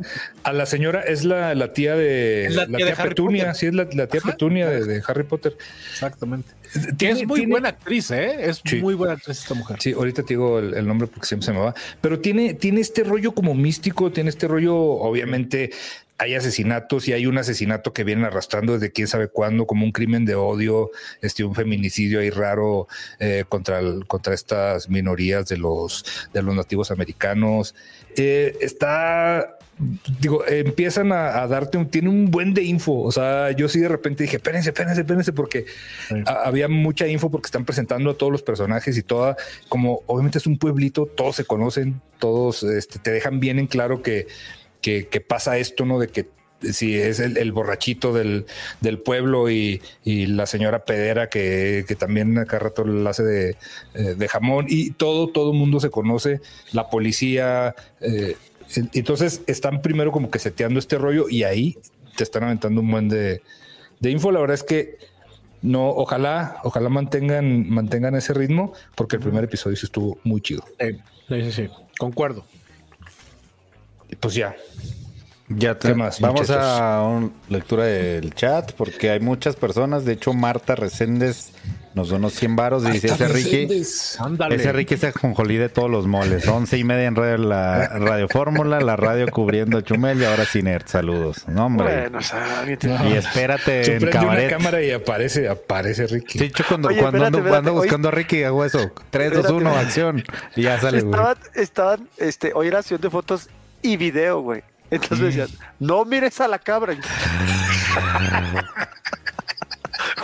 a la señora, es la, la tía de. la, tía, Petunia, sí, es la, tía Petunia de, Harry Potter. Exactamente. es muy buena actriz, ¿eh? Es muy buena actriz esta mujer. Sí, ahorita te digo el, nombre porque siempre se me va. Pero tiene, tiene este rollo como místico, tiene este rollo, obviamente, hay asesinatos y hay un asesinato que vienen arrastrando desde quién sabe cuándo, como un crimen de odio, este, un feminicidio ahí raro eh, contra, contra estas minorías de los, de los nativos americanos. Eh, está, digo, empiezan a, darte un, tiene un buen de info. O sea, yo sí de repente dije, espérense, espérense, espérense, porque había mucha info porque están presentando a todos los personajes y toda, como obviamente es un pueblito, todos se conocen, todos este, te dejan bien en claro que que, pasa esto, ¿no? De que si es el, borrachito del, pueblo y, la señora pedera que, también acá rato la hace eh, de, jamón y todo, todo mundo se conoce, la policía. Eh, entonces están primero como que seteando este rollo y ahí te están aventando un buen de, info. La verdad es que no, ojalá, ojalá mantengan, mantengan ese ritmo porque el primer episodio sí estuvo muy chido. Sí, sí, sí, concuerdo pues ya. Ya ¿Qué más, Vamos muchachos? a una lectura del chat porque hay muchas personas. De hecho, Marta Reséndez nos donó 100 varos y dice ese Ricky. Ese Ricky es el jonjolí de todos los moles. Once y media en radio, la Radio Fórmula, la radio cubriendo a Chumel y ahora Cinert. Saludos. No, hombre. Bueno, o sea, Y espérate en prende una cabaret. cámara y aparece, aparece Ricky. Sí, cuando, Oye, cuando ando, espérate, espérate, ando buscando a Ricky hago eso. 3, 2, 1, Espérate. acción. Y ya sale, güey. estaban, estaban, este, hoy era sesión de fotos y video, güey. Entonces me decían, no mires a la cabra.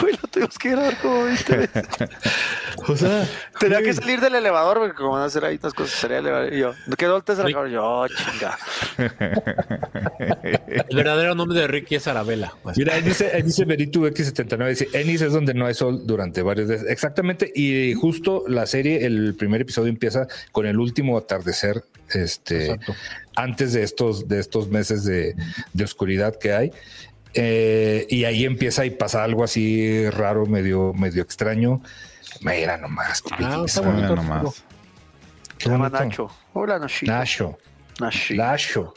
Güey, lo tuvimos que grabar como 20 veces. O sea, Tenía güey, que salir del elevador, porque como van a hacer ahí unas cosas, sería el elevador. Y yo, ¿qué volteas a la cabra? Y yo, oh, chinga. El verdadero nombre de Ricky es Arabella. Pues. Mira, ahí dice, ahí dice Beritu X79, dice, Ennis es donde no hay sol durante varios días. Exactamente, y justo la serie, el primer episodio empieza con el último atardecer, este, Exacto. antes de estos, de estos meses de, de oscuridad que hay. Eh, y ahí empieza y pasa algo así raro, medio, medio extraño. Mira nomás. qué Ah, está bonito. Nomás. Qué Se llama. Nacho. Hola, Nashi. Nacho. Nashi. Nacho.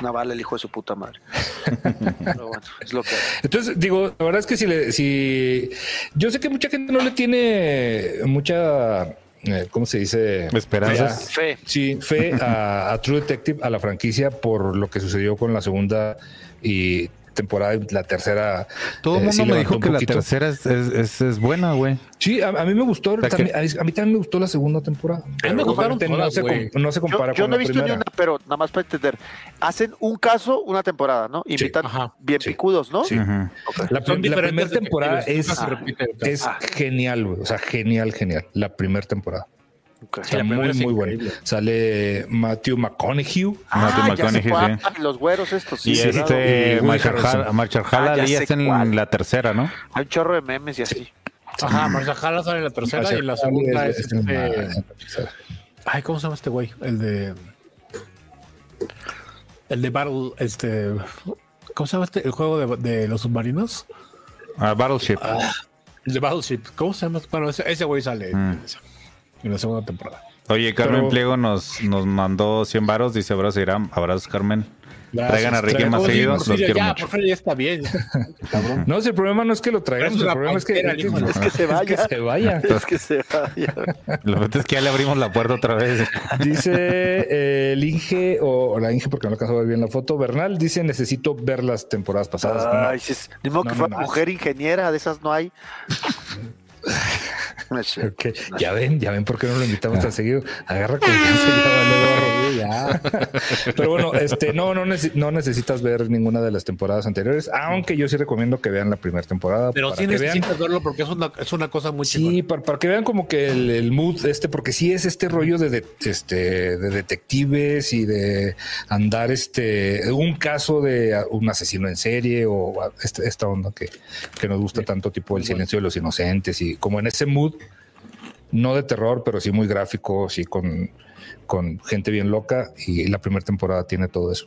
Una bala el hijo de su puta madre. Pero bueno, es lo que hay. Entonces, digo, la verdad es que si le, si yo sé que mucha gente no le tiene mucha, eh, ¿cómo se dice? Esperanzas. Fe a- Fe. Sí, fe a, a True Detective, a la franquicia, por lo que sucedió con la segunda y temporada y la tercera. Todo el eh, mundo sí me dijo que la tercera es, es, es, buena, güey. Sí, a, a mí me gustó. sea, también- a mí también me gustó la segunda temporada. A mí me gustaron Obviamente no todas, se, com- no se Yo, compara yo con no he visto ni una, pero nada más para entender. Hacen un caso, una temporada, ¿no? Invitan Ajá, bien sí. picudos, ¿no? Sí. La, primera temporada es, es Ah. genial, güey. O sea, genial, genial. La primera temporada. Está la muy, muy buena. increíble. Sale Matthew McConaughey. Matthew Ah, ya sé McConaughey, cuál. sí. Los güeros estos. Y sí, claro. este Y Woody Marshall Harrelson. Hall- Marshall Hall Ah, ya Ali sé es en la tercera, ¿no? Hay un chorro de memes y así. Ajá, Marcia Jala sale en la tercera y en la segunda es, este. Ay, ¿cómo se llama este güey? El de. El de Battle, este. ¿Cómo se llama este? El juego de, de los submarinos. Ah, Battleship. El de Battleship. ¿Cómo se llama? Bueno, ese, ese güey sale Mm. en, esa- en la segunda temporada. Oye, Carmen Pero- Pliego nos, nos mandó 100 varos. Dice abrazos, Irán. Abrazos, Carmen. Gracias. Traigan a Ricky Traigan- más seguido. Los quiero ya, mucho. por ya está bien. No, si el problema no es que lo traigamos, Es el problema es que, es que- hijo de- Es que se es vaya. que se vaya. Es que se vaya. Lo que es que ya le abrimos la puerta otra vez. Dice eh, el Inge, o, o la Inge, porque no alcanzó a ver bien la foto. Bernal dice: Necesito ver las temporadas pasadas. No. Ay, si es, ni modo No, que no, no. mujer ingeniera, de esas no hay. No Ya ven, ya ven por qué no lo invitamos tan seguido. Agarra confianza y ya vale gorro. Pero bueno, este no, no, necesi- no necesitas ver ninguna de las temporadas anteriores, aunque yo sí recomiendo que vean la primera temporada. Pero sí que vean. necesitas verlo porque es una, es una cosa muy Sí, chingona. para, para que vean como que el, el mood este, porque sí es este rollo de, de- este, de detectives y de andar este un caso de un asesino en serie o este- esta onda que, que nos gusta tanto, tipo el silencio de los inocentes y como en ese mood, no de terror, pero sí muy gráfico, sí con, con gente bien loca y la primera temporada tiene todo eso.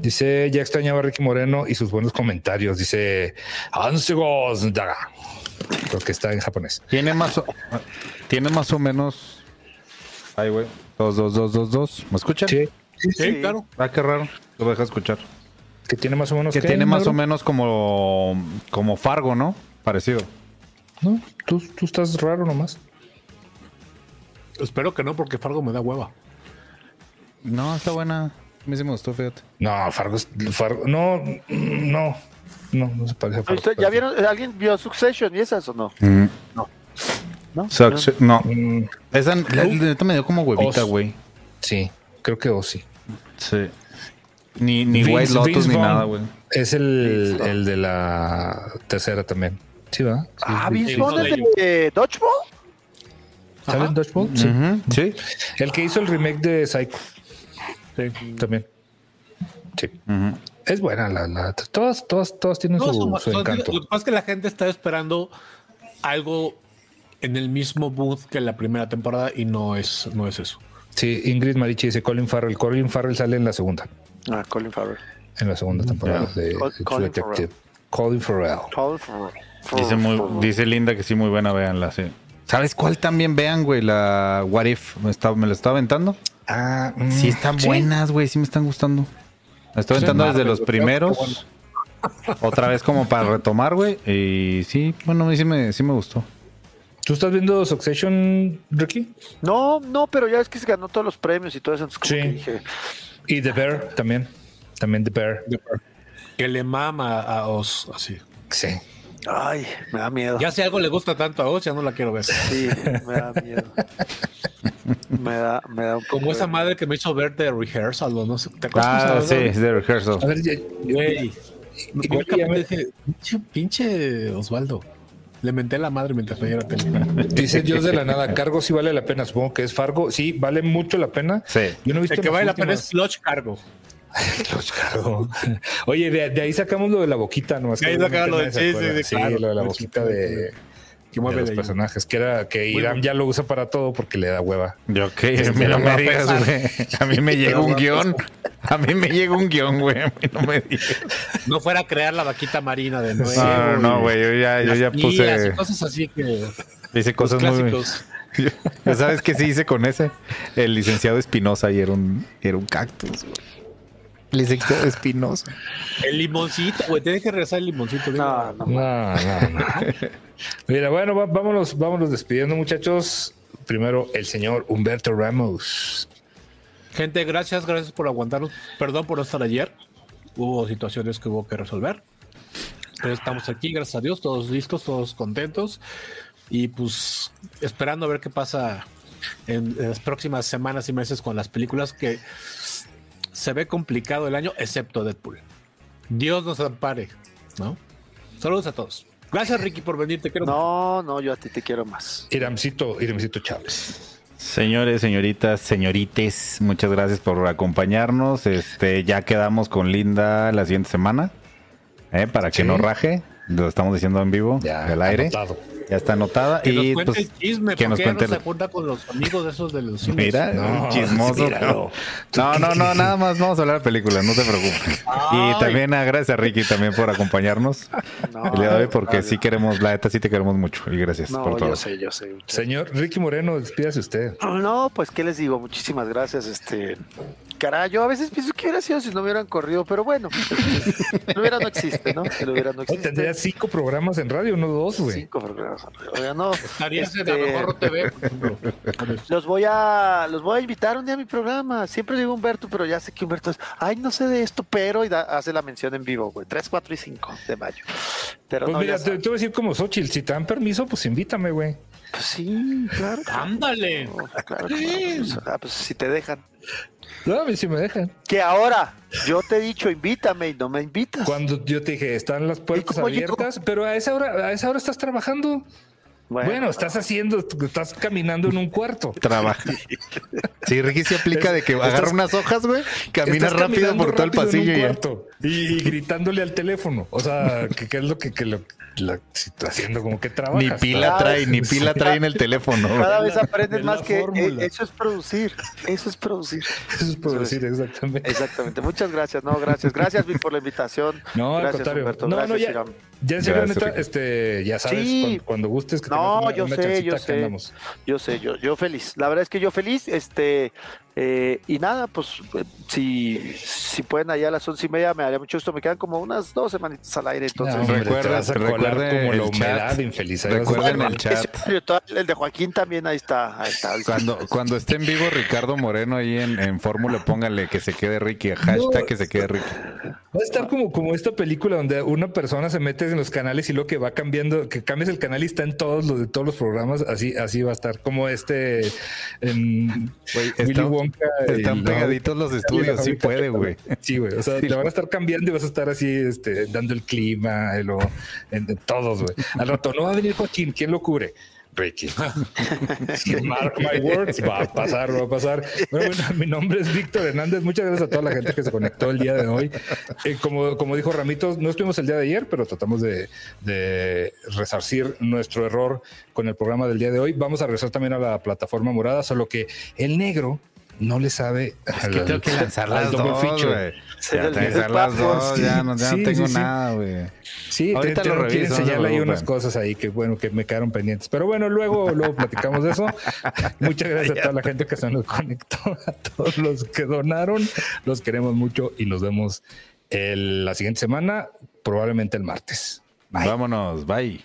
Dice, ya extrañaba a Ricky Moreno y sus buenos comentarios. Dice, "Ansigos daga". Creo que está en japonés. Tiene más o, tiene más o menos. Ay, güey. Dos, dos, dos, dos, dos. ¿Me escuchan? Sí, Sí, Sí. claro. Ah, qué raro. Lo deja escuchar. que tiene más o menos. Que ¿qué, tiene más o menos como, como Fargo, ¿no? Parecido. No, tú, tú estás raro nomás. Espero que no, porque Fargo me da hueva. No, está buena. A mí sí me gustó, fíjate. No, Fargo, es- Fargo, no, no, no, no se parece a Fargo. ¿Usted- ¿Ya vieron? ¿Alguien vio Succession y esas o no? No. ¿No? Success- no. Mm, Esa la- neta me dio como huevita, güey. sí, creo que o sí. Sí. Ni, ni Vince- White Lotus Vince ni Vaughn nada, güey. Es el, el de la tercera también. Sí, ¿verdad? Sí, Ah, sí. Vince Vaughn es de Dodgeball. ¿Sale en Dodgeball? Sí. Sí. El que hizo el remake de Psycho. Sí, también. Sí. Es buena la, la todas, todas, todas tienen No, su, su son- encanto. Lo que pasa es que la gente está esperando algo en el mismo mood que la primera temporada y no es, no es eso. Sí, Ingrid Marichi dice Colin Farrell. Colin Farrell sale en la segunda, Ah, Colin Farrell. en la segunda temporada de, Col- de True Colin Detective. Colin Farrell. Colin Farrell. Dice, muy, dice Linda que sí, muy buena, véanla, sí. ¿Sabes cuál también vean, güey? La What If. ¿Me, está, me la estaba aventando? Ah, mm, Sí están buenas, güey, sí me están gustando. Me estoy aventando desde los primeros. bueno. Otra vez como para retomar, güey. Y sí, bueno, a mí sí me, sí me gustó. ¿Tú estás viendo Succession, Ricky? No, no, pero ya es que se ganó todos los premios y todo eso. Entonces, Sí. que dije, Y The Bear también. También The Bear. Que le mama a Oz, así. Sí. Ay, me da miedo. Ya si algo le gusta tanto a Oz, ya no la quiero ver. Sí, me da miedo. me da, me da un poco Como esa madre que me hizo ver de rehearsal, o no sé. ¿Te acuerdas Ah, sí, de rehearsal. A ver, Güey. Me- dije, pinche, pinche Osvaldo. Le menté la madre mientras la tele. Dice Dios de la nada, Cargo sí vale la pena, supongo que es Fargo, sí, vale mucho la pena. Sí. Yo no he visto El que vale la pena es Clutch Cargo. Los Cargo. Oye, de, de ahí sacamos lo de la boquita, ¿no? Es De ahí que sacaron lo chiste, acuerda. sí, Sí, claro. lo de la boquita de, Que de mueve los de personajes, que era que Irán ya lo usa para todo porque le da hueva. Yo qué, Este, a mí no me digas. A mí me llega un guion. A mí me llega un guion, güey. A mí no me digas. No fuera a crear la vaquita marina de nuevo. No, no, güey. Yo ya, yo ya puse. cosas así que. Hice Los cosas muy. clásicos. ¿Ya sabes qué se hice con ese? El licenciado Espinosa y era un, era un cactus, güey. Licenciado Espinosa. El limoncito, güey. Tienes que regresar el limoncito. No, no. No, no, no. Mira, bueno, va- vámonos, vámonos despidiendo, muchachos. Primero, el señor Humberto Ramos. Gente, gracias, gracias por aguantarnos. Perdón por no estar ayer. Hubo situaciones que hubo que resolver. Pero estamos aquí, gracias a Dios, todos listos, todos contentos. Y pues esperando a ver qué pasa en, en las próximas semanas y meses con las películas que se ve complicado el año, excepto Deadpool. Dios nos ampare, ¿no? Saludos a todos. Gracias, Ricky, por venir. Te quiero. No, no, yo a ti te quiero más. Iramcito, Iramcito Chávez. Señores, señoritas, señorites, muchas gracias por acompañarnos. Este, ya quedamos con Linda la siguiente semana. ¿eh? Para que no raje. Lo estamos diciendo en vivo, Ya, del aire. anotado. Ya está anotada. Que nos y cuente pues, el chisme, que ¿por nos cuente no se el- junta con los amigos de esos de los cines? Mira, No, chismoso. míralo. No, no, no, nada más vamos a hablar de películas, no te preocupes. Y también gracias a Ricky también por acompañarnos No, el día de hoy, porque no, sí queremos, la neta sí te queremos mucho y gracias No, por todo. yo sé, yo sé. Señor Ricky Moreno, despídase usted. No, pues qué les digo, muchísimas gracias. Este, caray, yo a veces pienso que hubiera sido si no hubieran corrido, pero bueno, el hubiera no existe, ¿no? El hubiera no Oh, tendría existe. cinco programas en radio, no dos, güey. Cinco programas. Oiga, no. Estarías en Este, Ahorro TV, por ejemplo. Los voy a los voy a invitar un día a mi programa. Siempre digo Humberto, pero ya sé que Humberto es, ay, no sé de esto, pero y da- hace la mención en vivo, güey. 3, 4 y 5 de mayo. Pero Pues no, mira, te, voy a decir como Xochitl, si te dan permiso, pues invítame, güey. Pues sí, claro. Ándale. No, claro no, pues, ah, pues si te dejan. No, a mí sí me dejan. Que ahora, yo te he dicho, invítame y no me invitas. Cuando yo te dije, están las puertas cómo llegó? abiertas, pero a esa hora, a esa hora estás trabajando. Bueno, estás haciendo, estás caminando en un cuarto. Trabaja. Sí, Ricky se aplica de que agarra unas hojas, güey, camina Estás rápido por todo el rápido en un pasillo y ya. cuarto y, y gritándole al teléfono. O sea, que, que es lo que, que lo, la, si haciendo como que trabajas. Ni pila trae, ni pila trae en el teléfono. Cada vez aprendes de más que eh, fórmula. eso es producir. Eso es producir. Eso es por decir exactamente. Exactamente. Muchas gracias. No, gracias. Gracias, Vic, por la invitación. No, al gracias, contrario. Humberto. No, no, gracias, ya, Iram. Ya en serio, neta, este, ya sabes, Sí. cuando, cuando gustes que No, una, yo una sé, yo sé. Yo sé, yo, yo feliz. La verdad es que yo feliz. Este, eh, y nada, pues eh, si, si pueden allá a las once y media, me haría mucho gusto. Me quedan como unas dos semanitas al aire. Entonces, No, hombre, recuerda- como la el humedad infeliz. Recuerden el chat. el de Joaquín también ahí está. Ahí está. Cuando, cuando esté en vivo Ricardo Moreno ahí en, en Fórmula, póngale que se quede Ricky, hashtag que se quede Ricky. Va a estar como, como esta película donde una persona se mete en los canales y luego que va cambiando, que cambias el canal y está en todos los de todos los programas, así, así va a estar. Como este en Güey, Willy Wonka. Están pegaditos los estudios, sí puede, güey. Sí, güey. O sea, Sí, te van a estar cambiando y vas a estar así, este, dando el clima, en, en todos, güey. Al rato no va a venir Joaquín, ¿quién lo cubre? Ricky. Mark my words, va a pasar, va a pasar. Bueno, bueno, mi nombre es Víctor Hernández. Muchas gracias a toda la gente que se conectó el día de hoy. Eh, como, como dijo Ramitos, no estuvimos el día de ayer, pero tratamos de, de resarcir nuestro error con el programa del día de hoy. Vamos a regresar también a la plataforma morada, solo que el negro no le sabe. Es que tengo que lanzar las dos, güey. Ya, lanzar las dos, ya no, ya no tengo nada, güey. Sí, ahorita te, lo reviso. enseñarle ahí unas cosas ahí que bueno, que me quedaron pendientes. Pero bueno, luego, luego platicamos de eso. Muchas gracias a toda la gente que se nos conectó, a todos los que donaron. Los queremos mucho y nos vemos el, la siguiente semana, probablemente el martes. Vámonos, bye.